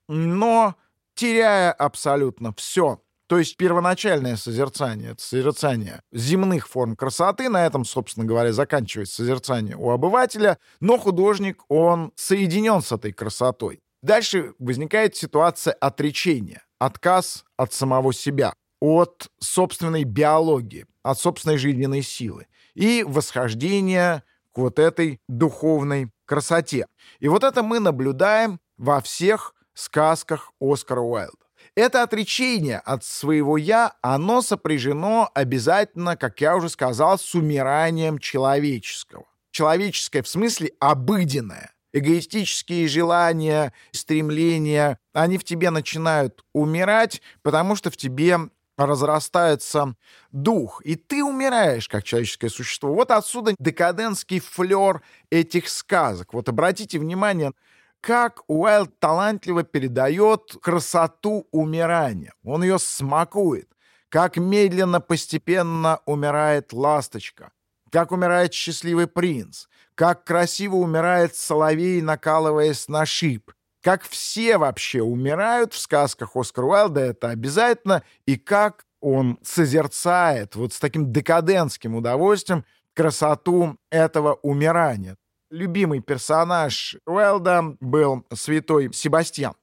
но теряя абсолютно все. То есть первоначальное созерцание, созерцание земных форм красоты, на этом, собственно говоря, заканчивается созерцание у обывателя, но художник, он соединен с этой красотой. Дальше возникает ситуация отречения, отказ от самого себя, от собственной биологии, от собственной жизненной силы и восхождение к вот этой духовной красоте. И вот это мы наблюдаем во всех сказках Оскара Уайлда. Это отречение от своего «я», оно сопряжено обязательно, как я уже сказал, с умиранием человеческого. Человеческое в смысле обыденное. Эгоистические желания, стремления, они в тебе начинают умирать, потому что в тебе разрастается дух, и ты умираешь как человеческое существо. Вот отсюда декадентский флер этих сказок. Вот обратите внимание, как Уайлд талантливо передает красоту умирания. Он ее смакует. Как медленно, постепенно умирает ласточка. Как умирает счастливый принц. Как красиво умирает соловей, накалываясь на шип. Как все вообще умирают в сказках Оскара Уайлда, это обязательно. И как он созерцает вот с таким декадентским удовольствием красоту этого умирания любимый персонаж Уэлда был святой Себастьян.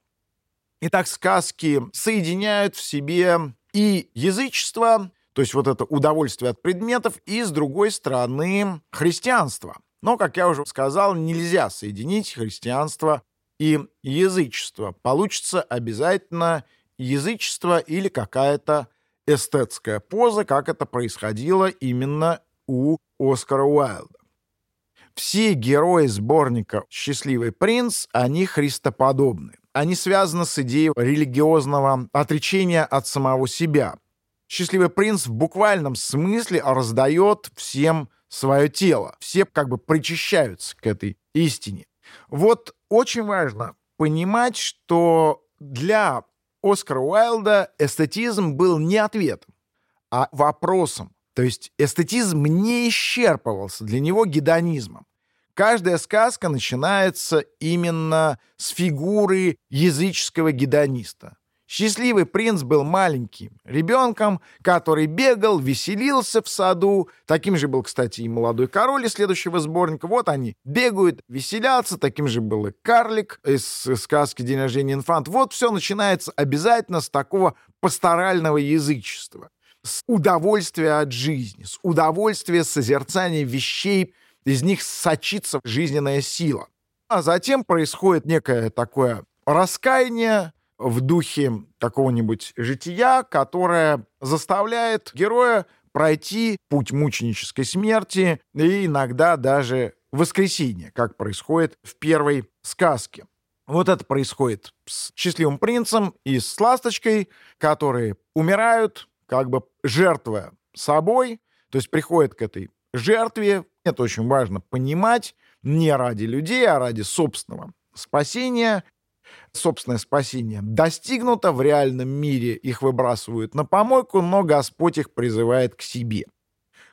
Итак, сказки соединяют в себе и язычество, то есть вот это удовольствие от предметов, и, с другой стороны, христианство. Но, как я уже сказал, нельзя соединить христианство и язычество. Получится обязательно язычество или какая-то эстетская поза, как это происходило именно у Оскара Уайлда. Все герои сборника «Счастливый принц», они христоподобны. Они связаны с идеей религиозного отречения от самого себя. «Счастливый принц» в буквальном смысле раздает всем свое тело. Все как бы причащаются к этой истине. Вот очень важно понимать, что для Оскара Уайлда эстетизм был не ответом, а вопросом. То есть эстетизм не исчерпывался для него гедонизмом. Каждая сказка начинается именно с фигуры языческого гедониста. Счастливый принц был маленьким ребенком, который бегал, веселился в саду. Таким же был, кстати, и молодой король из следующего сборника. Вот они бегают, веселятся. Таким же был и карлик из сказки «День рождения инфант». Вот все начинается обязательно с такого пасторального язычества. С удовольствия от жизни, с удовольствия созерцания вещей, из них сочится жизненная сила. А затем происходит некое такое раскаяние в духе какого-нибудь жития, которое заставляет героя пройти путь мученической смерти и иногда даже воскресения, как происходит в первой сказке. Вот это происходит с счастливым принцем и с ласточкой, которые умирают, как бы жертвуя собой, то есть приходят к этой жертве, это очень важно понимать, не ради людей, а ради собственного спасения. Собственное спасение достигнуто, в реальном мире их выбрасывают на помойку, но Господь их призывает к себе.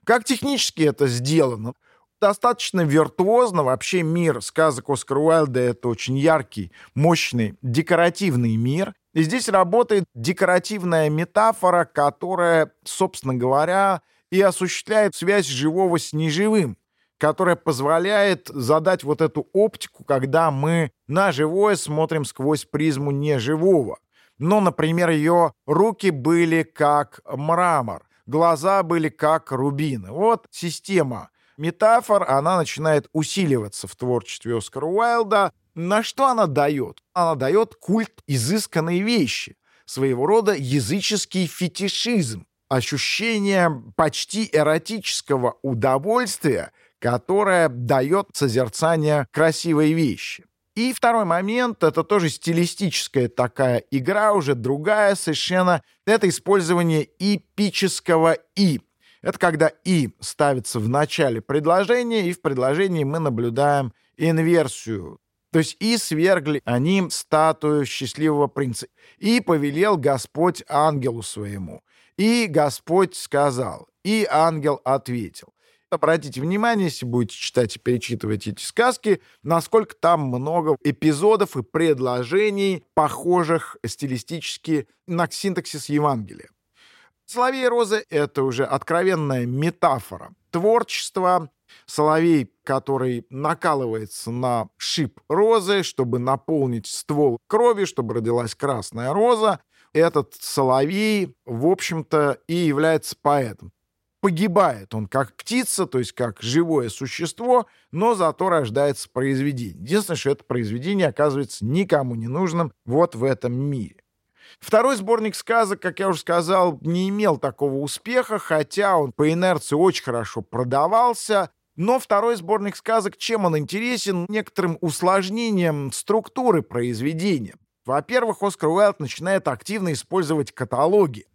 Как технически это сделано? Достаточно виртуозно. Вообще мир сказок Оскара Уайлда — это очень яркий, мощный, декоративный мир. И здесь работает декоративная метафора, которая, собственно говоря, и осуществляет связь живого с неживым, которая позволяет задать вот эту оптику, когда мы на живое смотрим сквозь призму неживого. Но, например, ее руки были как мрамор, глаза были как рубины. Вот система метафор, она начинает усиливаться в творчестве Оскара Уайлда. На что она дает? Она дает культ изысканной вещи, своего рода языческий фетишизм ощущение почти эротического удовольствия, которое дает созерцание красивой вещи. И второй момент, это тоже стилистическая такая игра, уже другая совершенно, это использование эпического «и». Это когда «и» ставится в начале предложения, и в предложении мы наблюдаем инверсию. То есть «и свергли они статую счастливого принца, и повелел Господь ангелу своему». И Господь сказал, и ангел ответил. Обратите внимание, если будете читать и перечитывать эти сказки, насколько там много эпизодов и предложений, похожих стилистически на синтаксис Евангелия. Соловей розы — это уже откровенная метафора творчества, соловей, который накалывается на шип розы, чтобы наполнить ствол крови, чтобы родилась красная роза. Этот соловей, в общем-то, и является поэтом. Погибает он как птица, то есть как живое существо, но зато рождается произведение. Единственное, что это произведение оказывается никому не нужным вот в этом мире. Второй сборник сказок, как я уже сказал, не имел такого успеха, хотя он по инерции очень хорошо продавался. Но второй сборник сказок, чем он интересен? Некоторым усложнением структуры произведения. Во-первых, Оскар Уайлд начинает активно использовать каталоги,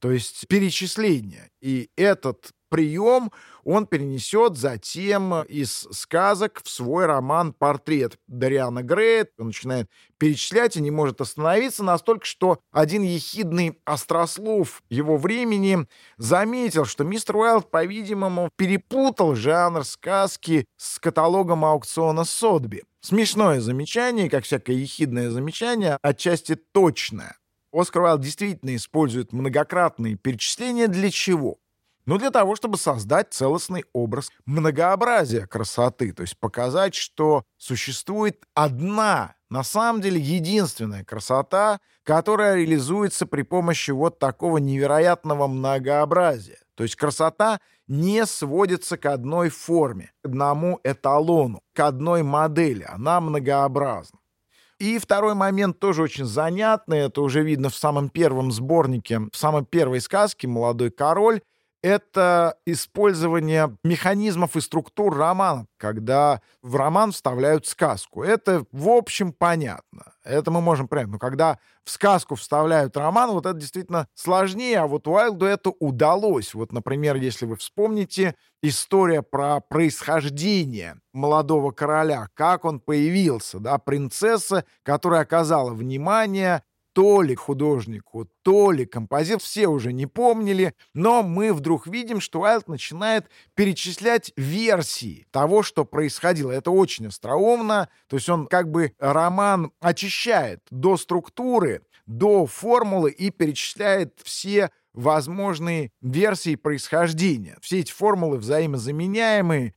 то есть перечисления. И этот прием он перенесет затем из сказок в свой роман «Портрет» Дариана Грея. Он начинает перечислять и не может остановиться настолько, что один ехидный острослов его времени заметил, что мистер Уайлд, по-видимому, перепутал жанр сказки с каталогом аукциона Сотби. Смешное замечание, как всякое ехидное замечание, отчасти точное. Оскар Уайлд действительно использует многократные перечисления для чего? Ну, для того, чтобы создать целостный образ многообразия красоты, то есть показать, что существует одна, на самом деле единственная красота, которая реализуется при помощи вот такого невероятного многообразия. То есть красота не сводится к одной форме, к одному эталону, к одной модели. Она многообразна. И второй момент тоже очень занятный. Это уже видно в самом первом сборнике, в самой первой сказке «Молодой король» это использование механизмов и структур романа, когда в роман вставляют сказку. Это, в общем, понятно. Это мы можем понять. Но когда в сказку вставляют роман, вот это действительно сложнее, а вот Уайлду это удалось. Вот, например, если вы вспомните история про происхождение молодого короля, как он появился, да, принцесса, которая оказала внимание то ли художнику, то ли композитор, все уже не помнили, но мы вдруг видим, что Уайлд начинает перечислять версии того, что происходило. Это очень остроумно, то есть он как бы роман очищает до структуры, до формулы и перечисляет все возможные версии происхождения. Все эти формулы взаимозаменяемые,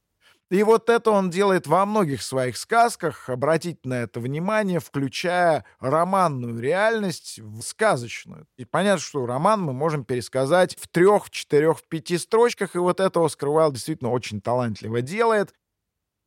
и вот это он делает во многих своих сказках, обратите на это внимание, включая романную реальность в сказочную. И понятно, что роман мы можем пересказать в трех, четырех, пяти строчках, и вот это Оскар Уайлд действительно очень талантливо делает.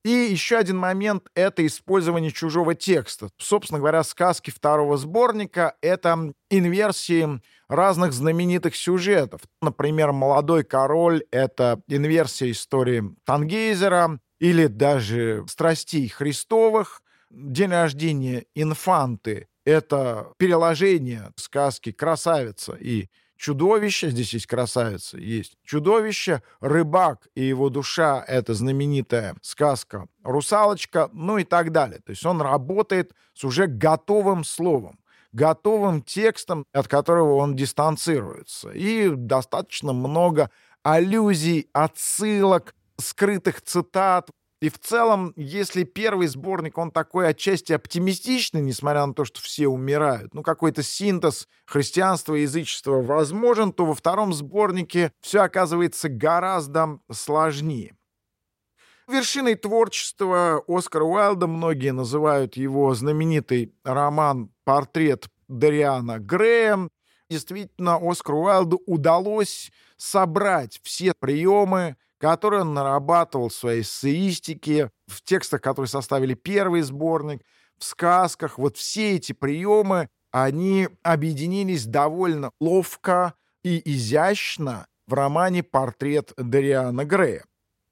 И еще один момент — это использование чужого текста. Собственно говоря, сказки второго сборника — это инверсии разных знаменитых сюжетов. Например, «Молодой король» — это инверсия истории Тангейзера или даже «Страстей Христовых», «День рождения инфанты» — это переложение сказки «Красавица» и чудовище, здесь есть красавица, есть чудовище, рыбак и его душа — это знаменитая сказка «Русалочка», ну и так далее. То есть он работает с уже готовым словом готовым текстом, от которого он дистанцируется. И достаточно много аллюзий, отсылок, скрытых цитат. И в целом, если первый сборник, он такой отчасти оптимистичный, несмотря на то, что все умирают, ну, какой-то синтез христианства и язычества возможен, то во втором сборнике все оказывается гораздо сложнее. Вершиной творчества Оскара Уайлда многие называют его знаменитый роман «Портрет Дариана Грея». Действительно, Оскару Уайлду удалось собрать все приемы, который он нарабатывал в своей эссеистике, в текстах, которые составили первый сборник, в сказках. Вот все эти приемы, они объединились довольно ловко и изящно в романе «Портрет Дариана Грея».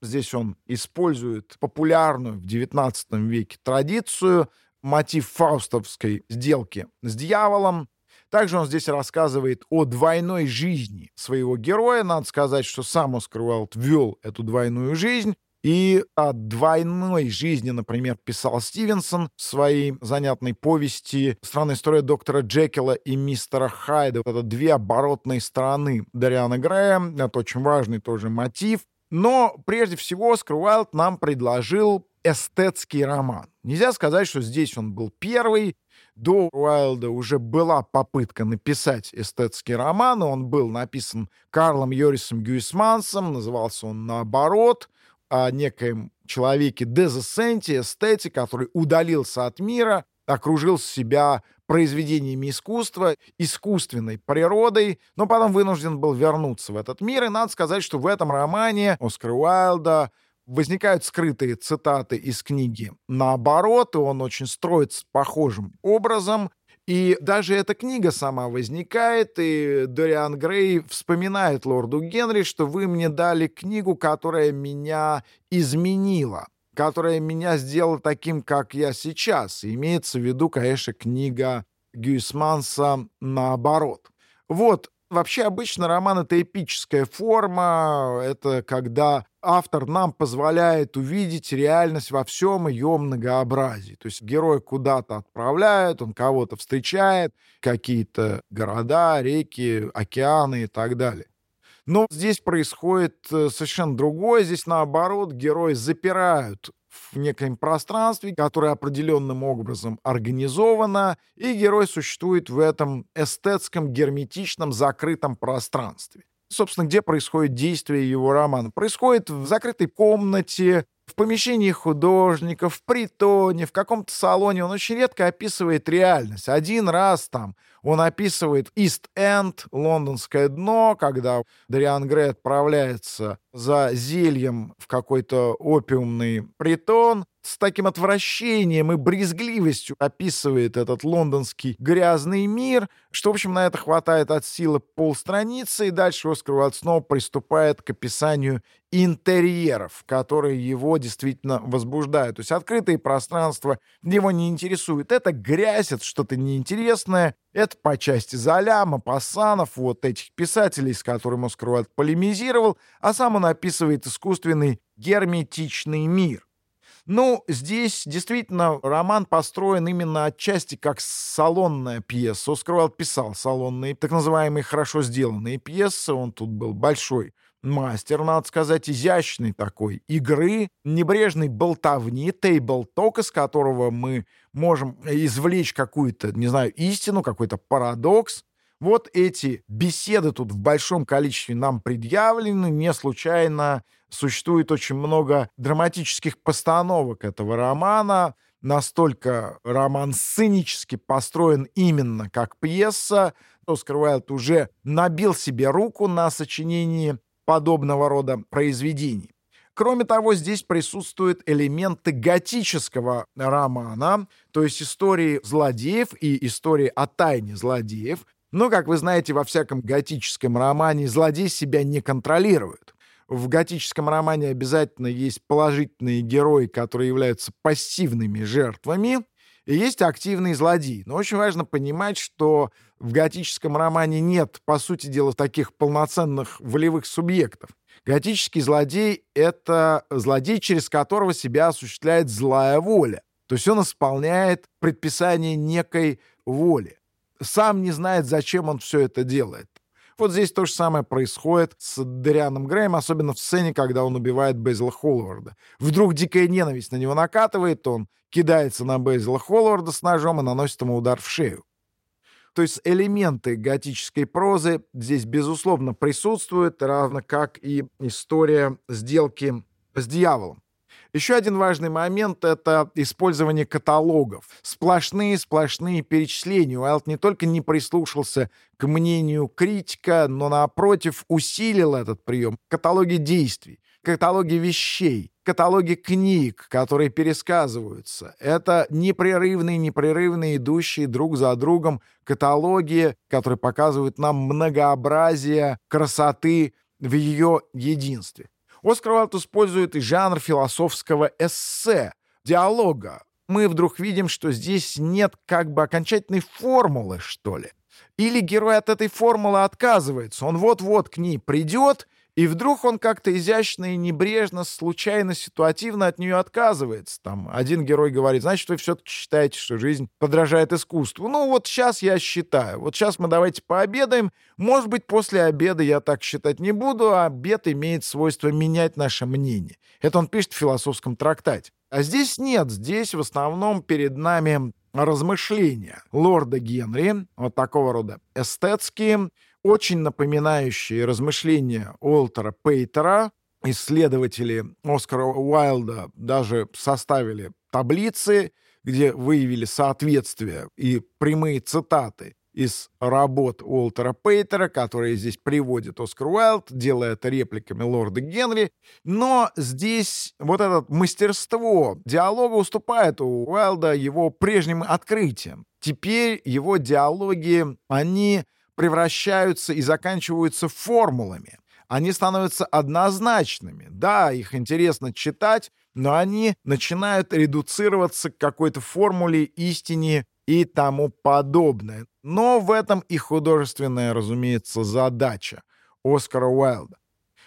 Здесь он использует популярную в XIX веке традицию, мотив фаустовской сделки с дьяволом, также он здесь рассказывает о двойной жизни своего героя. Надо сказать, что сам Оскар Уайлд вел эту двойную жизнь. И о двойной жизни, например, писал Стивенсон в своей занятной повести «Странная история доктора Джекила и мистера Хайда». Это две оборотные стороны Дариана Грея. Это очень важный тоже мотив. Но прежде всего Оскар Уайлд нам предложил эстетский роман. Нельзя сказать, что здесь он был первый, до Уайлда уже была попытка написать эстетский роман, он был написан Карлом Йорисом Гюисмансом, назывался он «Наоборот», о некоем человеке дезессенте, эстете, который удалился от мира, окружил себя произведениями искусства, искусственной природой, но потом вынужден был вернуться в этот мир. И надо сказать, что в этом романе Оскара Уайлда возникают скрытые цитаты из книги наоборот, и он очень строится похожим образом. И даже эта книга сама возникает, и Дориан Грей вспоминает лорду Генри, что вы мне дали книгу, которая меня изменила, которая меня сделала таким, как я сейчас. И имеется в виду, конечно, книга Гюйсманса «Наоборот». Вот, Вообще обычно роман — это эпическая форма, это когда автор нам позволяет увидеть реальность во всем ее многообразии. То есть герой куда-то отправляют, он кого-то встречает, какие-то города, реки, океаны и так далее. Но здесь происходит э, совершенно другое. Здесь, наоборот, герои запирают в некоем пространстве, которое определенным образом организовано, и герой существует в этом эстетском, герметичном, закрытом пространстве. Собственно, где происходит действие его романа? Происходит в закрытой комнате, в помещении художника, в притоне, в каком-то салоне. Он очень редко описывает реальность. Один раз там он описывает Ист-Энд, лондонское дно, когда Дариан Грей отправляется за зельем в какой-то опиумный притон, с таким отвращением и брезгливостью описывает этот лондонский грязный мир, что, в общем, на это хватает от силы полстраницы, и дальше Оскар Уайлд снова приступает к описанию интерьеров, которые его действительно возбуждают. То есть открытые пространства его не интересуют. Это грязь, это что-то неинтересное, это по части Золя, Мапассанов, вот этих писателей, с которыми Оскар Уайлд полемизировал, а сам он описывает искусственный герметичный мир. Ну, здесь действительно роман построен именно отчасти как салонная пьеса. Оскар Уайлд писал салонные, так называемые хорошо сделанные пьесы. Он тут был большой мастер, надо сказать, изящный такой игры, небрежной болтовни, тейбл-ток, из которого мы можем извлечь какую-то, не знаю, истину, какой-то парадокс. Вот эти беседы тут в большом количестве нам предъявлены, не случайно существует очень много драматических постановок этого романа, настолько роман сценически построен именно как пьеса. Оскар Уайлд уже набил себе руку на сочинении подобного рода произведений. Кроме того, здесь присутствуют элементы готического романа, то есть истории злодеев и истории о тайне злодеев, но, как вы знаете, во всяком готическом романе злодей себя не контролирует. В готическом романе обязательно есть положительные герои, которые являются пассивными жертвами, и есть активные злодеи. Но очень важно понимать, что в готическом романе нет, по сути дела, таких полноценных волевых субъектов. Готический злодей — это злодей, через которого себя осуществляет злая воля. То есть он исполняет предписание некой воли сам не знает, зачем он все это делает. Вот здесь то же самое происходит с Дарианом Греем, особенно в сцене, когда он убивает Безила Холларда. Вдруг дикая ненависть на него накатывает, он кидается на Безила Холларда с ножом и наносит ему удар в шею. То есть элементы готической прозы здесь, безусловно, присутствуют, равно как и история сделки с дьяволом. Еще один важный момент — это использование каталогов. Сплошные-сплошные перечисления. Уайлд не только не прислушался к мнению критика, но, напротив, усилил этот прием. Каталоги действий, каталоги вещей, каталоги книг, которые пересказываются. Это непрерывные, непрерывные, идущие друг за другом каталоги, которые показывают нам многообразие красоты в ее единстве. Оскар Уайлд использует и жанр философского эссе, диалога. Мы вдруг видим, что здесь нет как бы окончательной формулы, что ли. Или герой от этой формулы отказывается. Он вот-вот к ней придет и вдруг он как-то изящно и небрежно, случайно, ситуативно от нее отказывается. Там один герой говорит, значит, вы все-таки считаете, что жизнь подражает искусству. Ну вот сейчас я считаю. Вот сейчас мы давайте пообедаем. Может быть, после обеда я так считать не буду, а обед имеет свойство менять наше мнение. Это он пишет в философском трактате. А здесь нет. Здесь в основном перед нами размышления лорда Генри, вот такого рода эстетские, очень напоминающие размышления Уолтера Пейтера, исследователи Оскара Уайлда даже составили таблицы, где выявили соответствие и прямые цитаты из работ Уолтера Пейтера, которые здесь приводит Оскар Уайлд, делая это репликами лорда Генри. Но здесь вот это мастерство диалога уступает у Уайлда его прежним открытиям. Теперь его диалоги, они превращаются и заканчиваются формулами. Они становятся однозначными. Да, их интересно читать, но они начинают редуцироваться к какой-то формуле, истине и тому подобное. Но в этом и художественная, разумеется, задача Оскара Уайлда.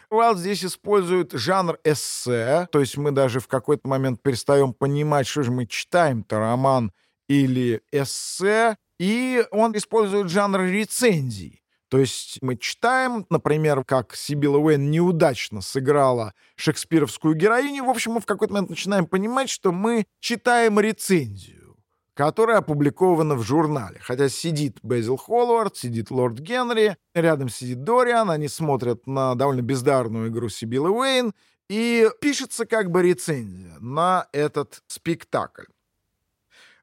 Уайлд здесь использует жанр эссе, то есть мы даже в какой-то момент перестаем понимать, что же мы читаем-то, роман или эссе, и он использует жанр рецензий. То есть мы читаем, например, как Сибила Уэйн неудачно сыграла шекспировскую героиню. В общем, мы в какой-то момент начинаем понимать, что мы читаем рецензию которая опубликована в журнале. Хотя сидит Безил Холлард, сидит Лорд Генри, рядом сидит Дориан, они смотрят на довольно бездарную игру Сибилы Уэйн, и пишется как бы рецензия на этот спектакль.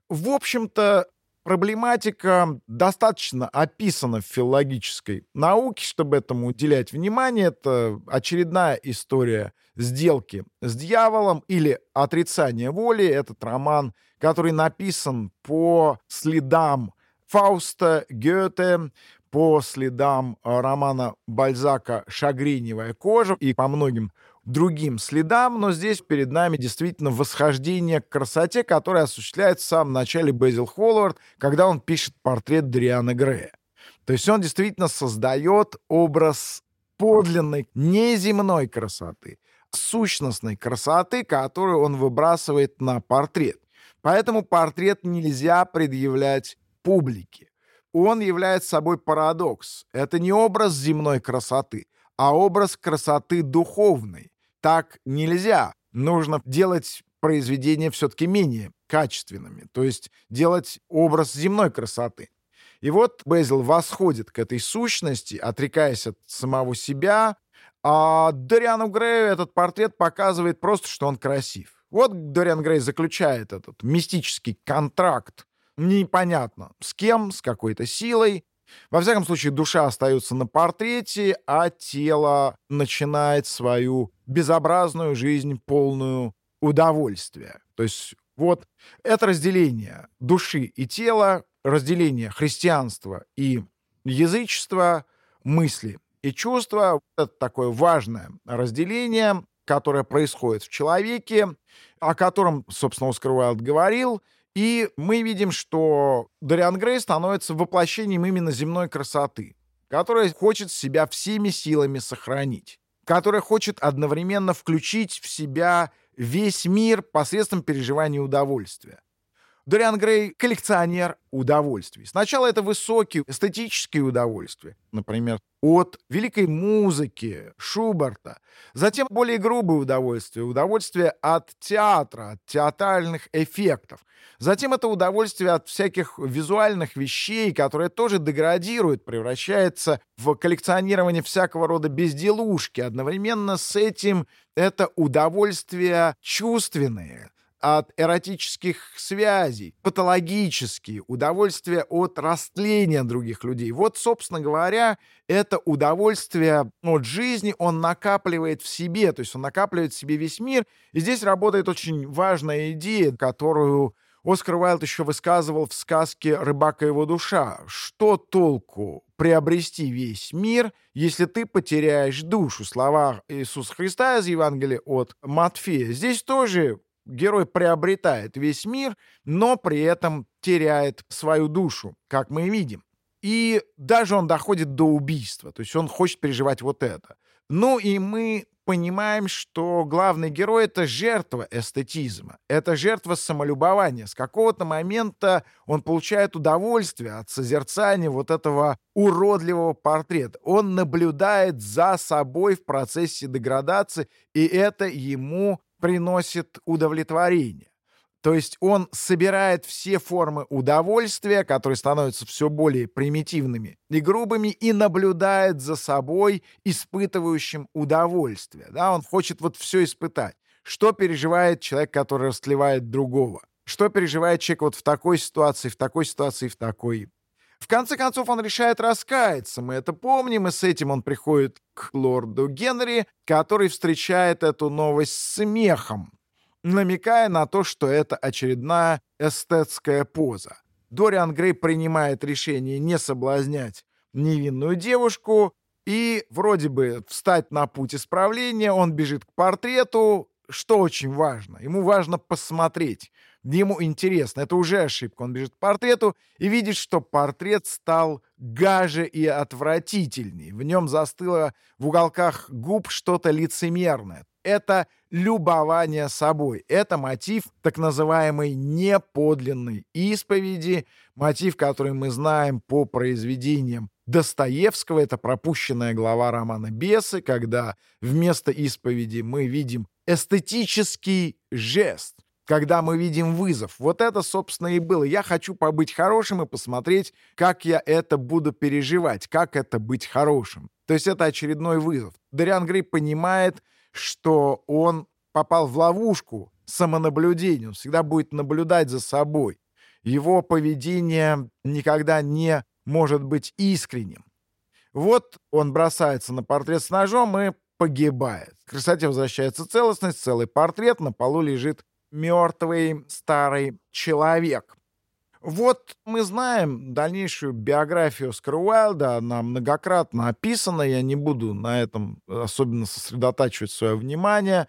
В общем-то, проблематика достаточно описана в филологической науке, чтобы этому уделять внимание. Это очередная история сделки с дьяволом или отрицание воли. Этот роман — который написан по следам Фауста Гёте, по следам э, романа Бальзака «Шагриневая кожа» и по многим другим следам, но здесь перед нами действительно восхождение к красоте, которое осуществляет в самом начале Безил Холлард, когда он пишет портрет Дриана Грея. То есть он действительно создает образ подлинной, неземной красоты, сущностной красоты, которую он выбрасывает на портрет. Поэтому портрет нельзя предъявлять публике. Он является собой парадокс. Это не образ земной красоты, а образ красоты духовной. Так нельзя. Нужно делать произведения все-таки менее качественными, то есть делать образ земной красоты. И вот Безил восходит к этой сущности, отрекаясь от самого себя, а Дориану Грею этот портрет показывает просто, что он красив. Вот Дориан Грей заключает этот мистический контракт. Непонятно, с кем, с какой-то силой. Во всяком случае, душа остается на портрете, а тело начинает свою безобразную жизнь, полную удовольствия. То есть вот это разделение души и тела, разделение христианства и язычества, мысли и чувства. Это такое важное разделение, которое происходит в человеке, о котором, собственно, Оскар Уайлд говорил. И мы видим, что Дориан Грей становится воплощением именно земной красоты, которая хочет себя всеми силами сохранить, которая хочет одновременно включить в себя весь мир посредством переживания удовольствия. Дориан Грей — коллекционер удовольствий. Сначала это высокие эстетические удовольствия, например, от великой музыки Шуберта. Затем более грубые удовольствия, удовольствие от театра, от театральных эффектов. Затем это удовольствие от всяких визуальных вещей, которые тоже деградируют, превращается в коллекционирование всякого рода безделушки. Одновременно с этим это удовольствия чувственные, от эротических связей, патологические, удовольствие от растления других людей. Вот, собственно говоря, это удовольствие от жизни он накапливает в себе, то есть он накапливает в себе весь мир. И здесь работает очень важная идея, которую Оскар Уайлд еще высказывал в сказке «Рыбака его душа». Что толку приобрести весь мир, если ты потеряешь душу? Слова Иисуса Христа из Евангелия от Матфея. Здесь тоже герой приобретает весь мир, но при этом теряет свою душу, как мы видим. И даже он доходит до убийства, то есть он хочет переживать вот это. Ну и мы понимаем, что главный герой — это жертва эстетизма, это жертва самолюбования. С какого-то момента он получает удовольствие от созерцания вот этого уродливого портрета. Он наблюдает за собой в процессе деградации, и это ему приносит удовлетворение. То есть он собирает все формы удовольствия, которые становятся все более примитивными и грубыми, и наблюдает за собой, испытывающим удовольствие. Да? Он хочет вот все испытать. Что переживает человек, который растлевает другого? Что переживает человек вот в такой ситуации, в такой ситуации, в такой? В конце концов, он решает раскаяться. Мы это помним, и с этим он приходит к лорду Генри, который встречает эту новость смехом намекая на то, что это очередная эстетская поза. Дориан Грей принимает решение не соблазнять невинную девушку, и вроде бы встать на путь исправления, он бежит к портрету, что очень важно. Ему важно посмотреть. Ему интересно. Это уже ошибка. Он бежит к портрету и видит, что портрет стал гаже и отвратительней. В нем застыло в уголках губ что-то лицемерное это любование собой. Это мотив так называемой неподлинной исповеди, мотив, который мы знаем по произведениям Достоевского. Это пропущенная глава романа «Бесы», когда вместо исповеди мы видим эстетический жест, когда мы видим вызов. Вот это, собственно, и было. Я хочу побыть хорошим и посмотреть, как я это буду переживать, как это быть хорошим. То есть это очередной вызов. Дариан Грей понимает, что он попал в ловушку самонаблюдения, он всегда будет наблюдать за собой. Его поведение никогда не может быть искренним. Вот он бросается на портрет с ножом и погибает. К красоте возвращается целостность, целый портрет, на полу лежит мертвый старый человек. Вот мы знаем дальнейшую биографию Оскара Уайлда, она многократно описана, я не буду на этом особенно сосредотачивать свое внимание.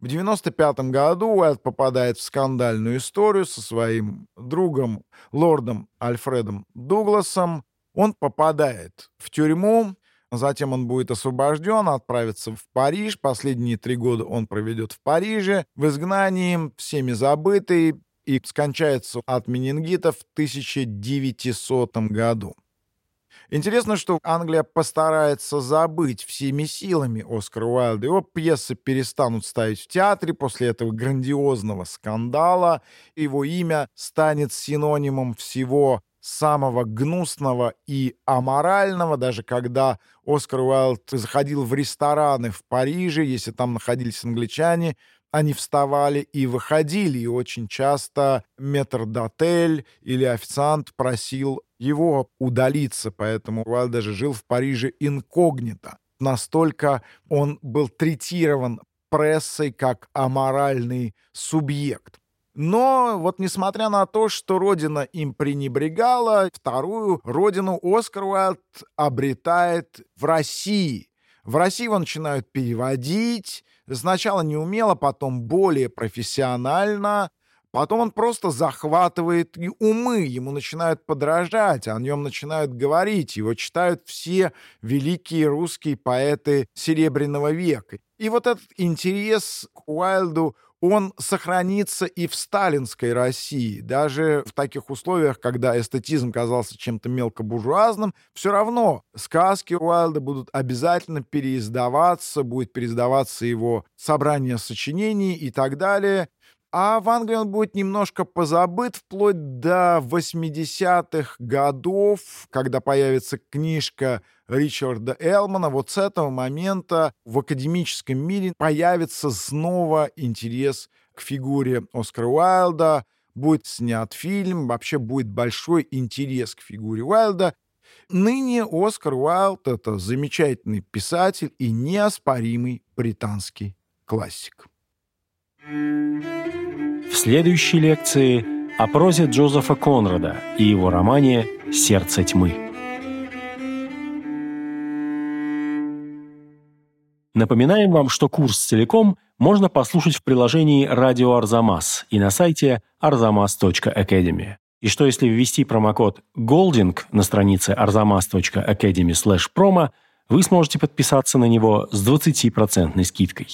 В 95 году Уайлд попадает в скандальную историю со своим другом, лордом Альфредом Дугласом. Он попадает в тюрьму, затем он будет освобожден, отправится в Париж. Последние три года он проведет в Париже, в изгнании, всеми забытый, и скончается от менингита в 1900 году. Интересно, что Англия постарается забыть всеми силами Оскара Уайлда. Его пьесы перестанут ставить в театре после этого грандиозного скандала. Его имя станет синонимом всего самого гнусного и аморального, даже когда Оскар Уайлд заходил в рестораны в Париже, если там находились англичане, они вставали и выходили, и очень часто метрдотель или официант просил его удалиться, поэтому Уайлд даже жил в Париже инкогнито. Настолько он был третирован прессой как аморальный субъект. Но вот несмотря на то, что родина им пренебрегала, вторую родину Оскар Уайлд обретает в России. В России его начинают переводить, Сначала не умело, потом более профессионально. Потом он просто захватывает и умы, ему начинают подражать, о нем начинают говорить, его читают все великие русские поэты Серебряного века. И вот этот интерес к Уайлду он сохранится и в сталинской России. Даже в таких условиях, когда эстетизм казался чем-то мелкобуржуазным, все равно сказки Уайлда будут обязательно переиздаваться, будет переиздаваться его собрание сочинений и так далее. А в Англии он будет немножко позабыт вплоть до 80-х годов, когда появится книжка Ричарда Элмана. Вот с этого момента в академическом мире появится снова интерес к фигуре Оскара Уайлда. Будет снят фильм, вообще будет большой интерес к фигуре Уайлда. Ныне Оскар Уайлд — это замечательный писатель и неоспоримый британский классик. В следующей лекции о прозе Джозефа Конрада и его романе «Сердце тьмы». Напоминаем вам, что курс целиком можно послушать в приложении «Радио Арзамас» и на сайте arzamas.academy. И что если ввести промокод GOLDING на странице arzamas.academy promo, вы сможете подписаться на него с 20% скидкой.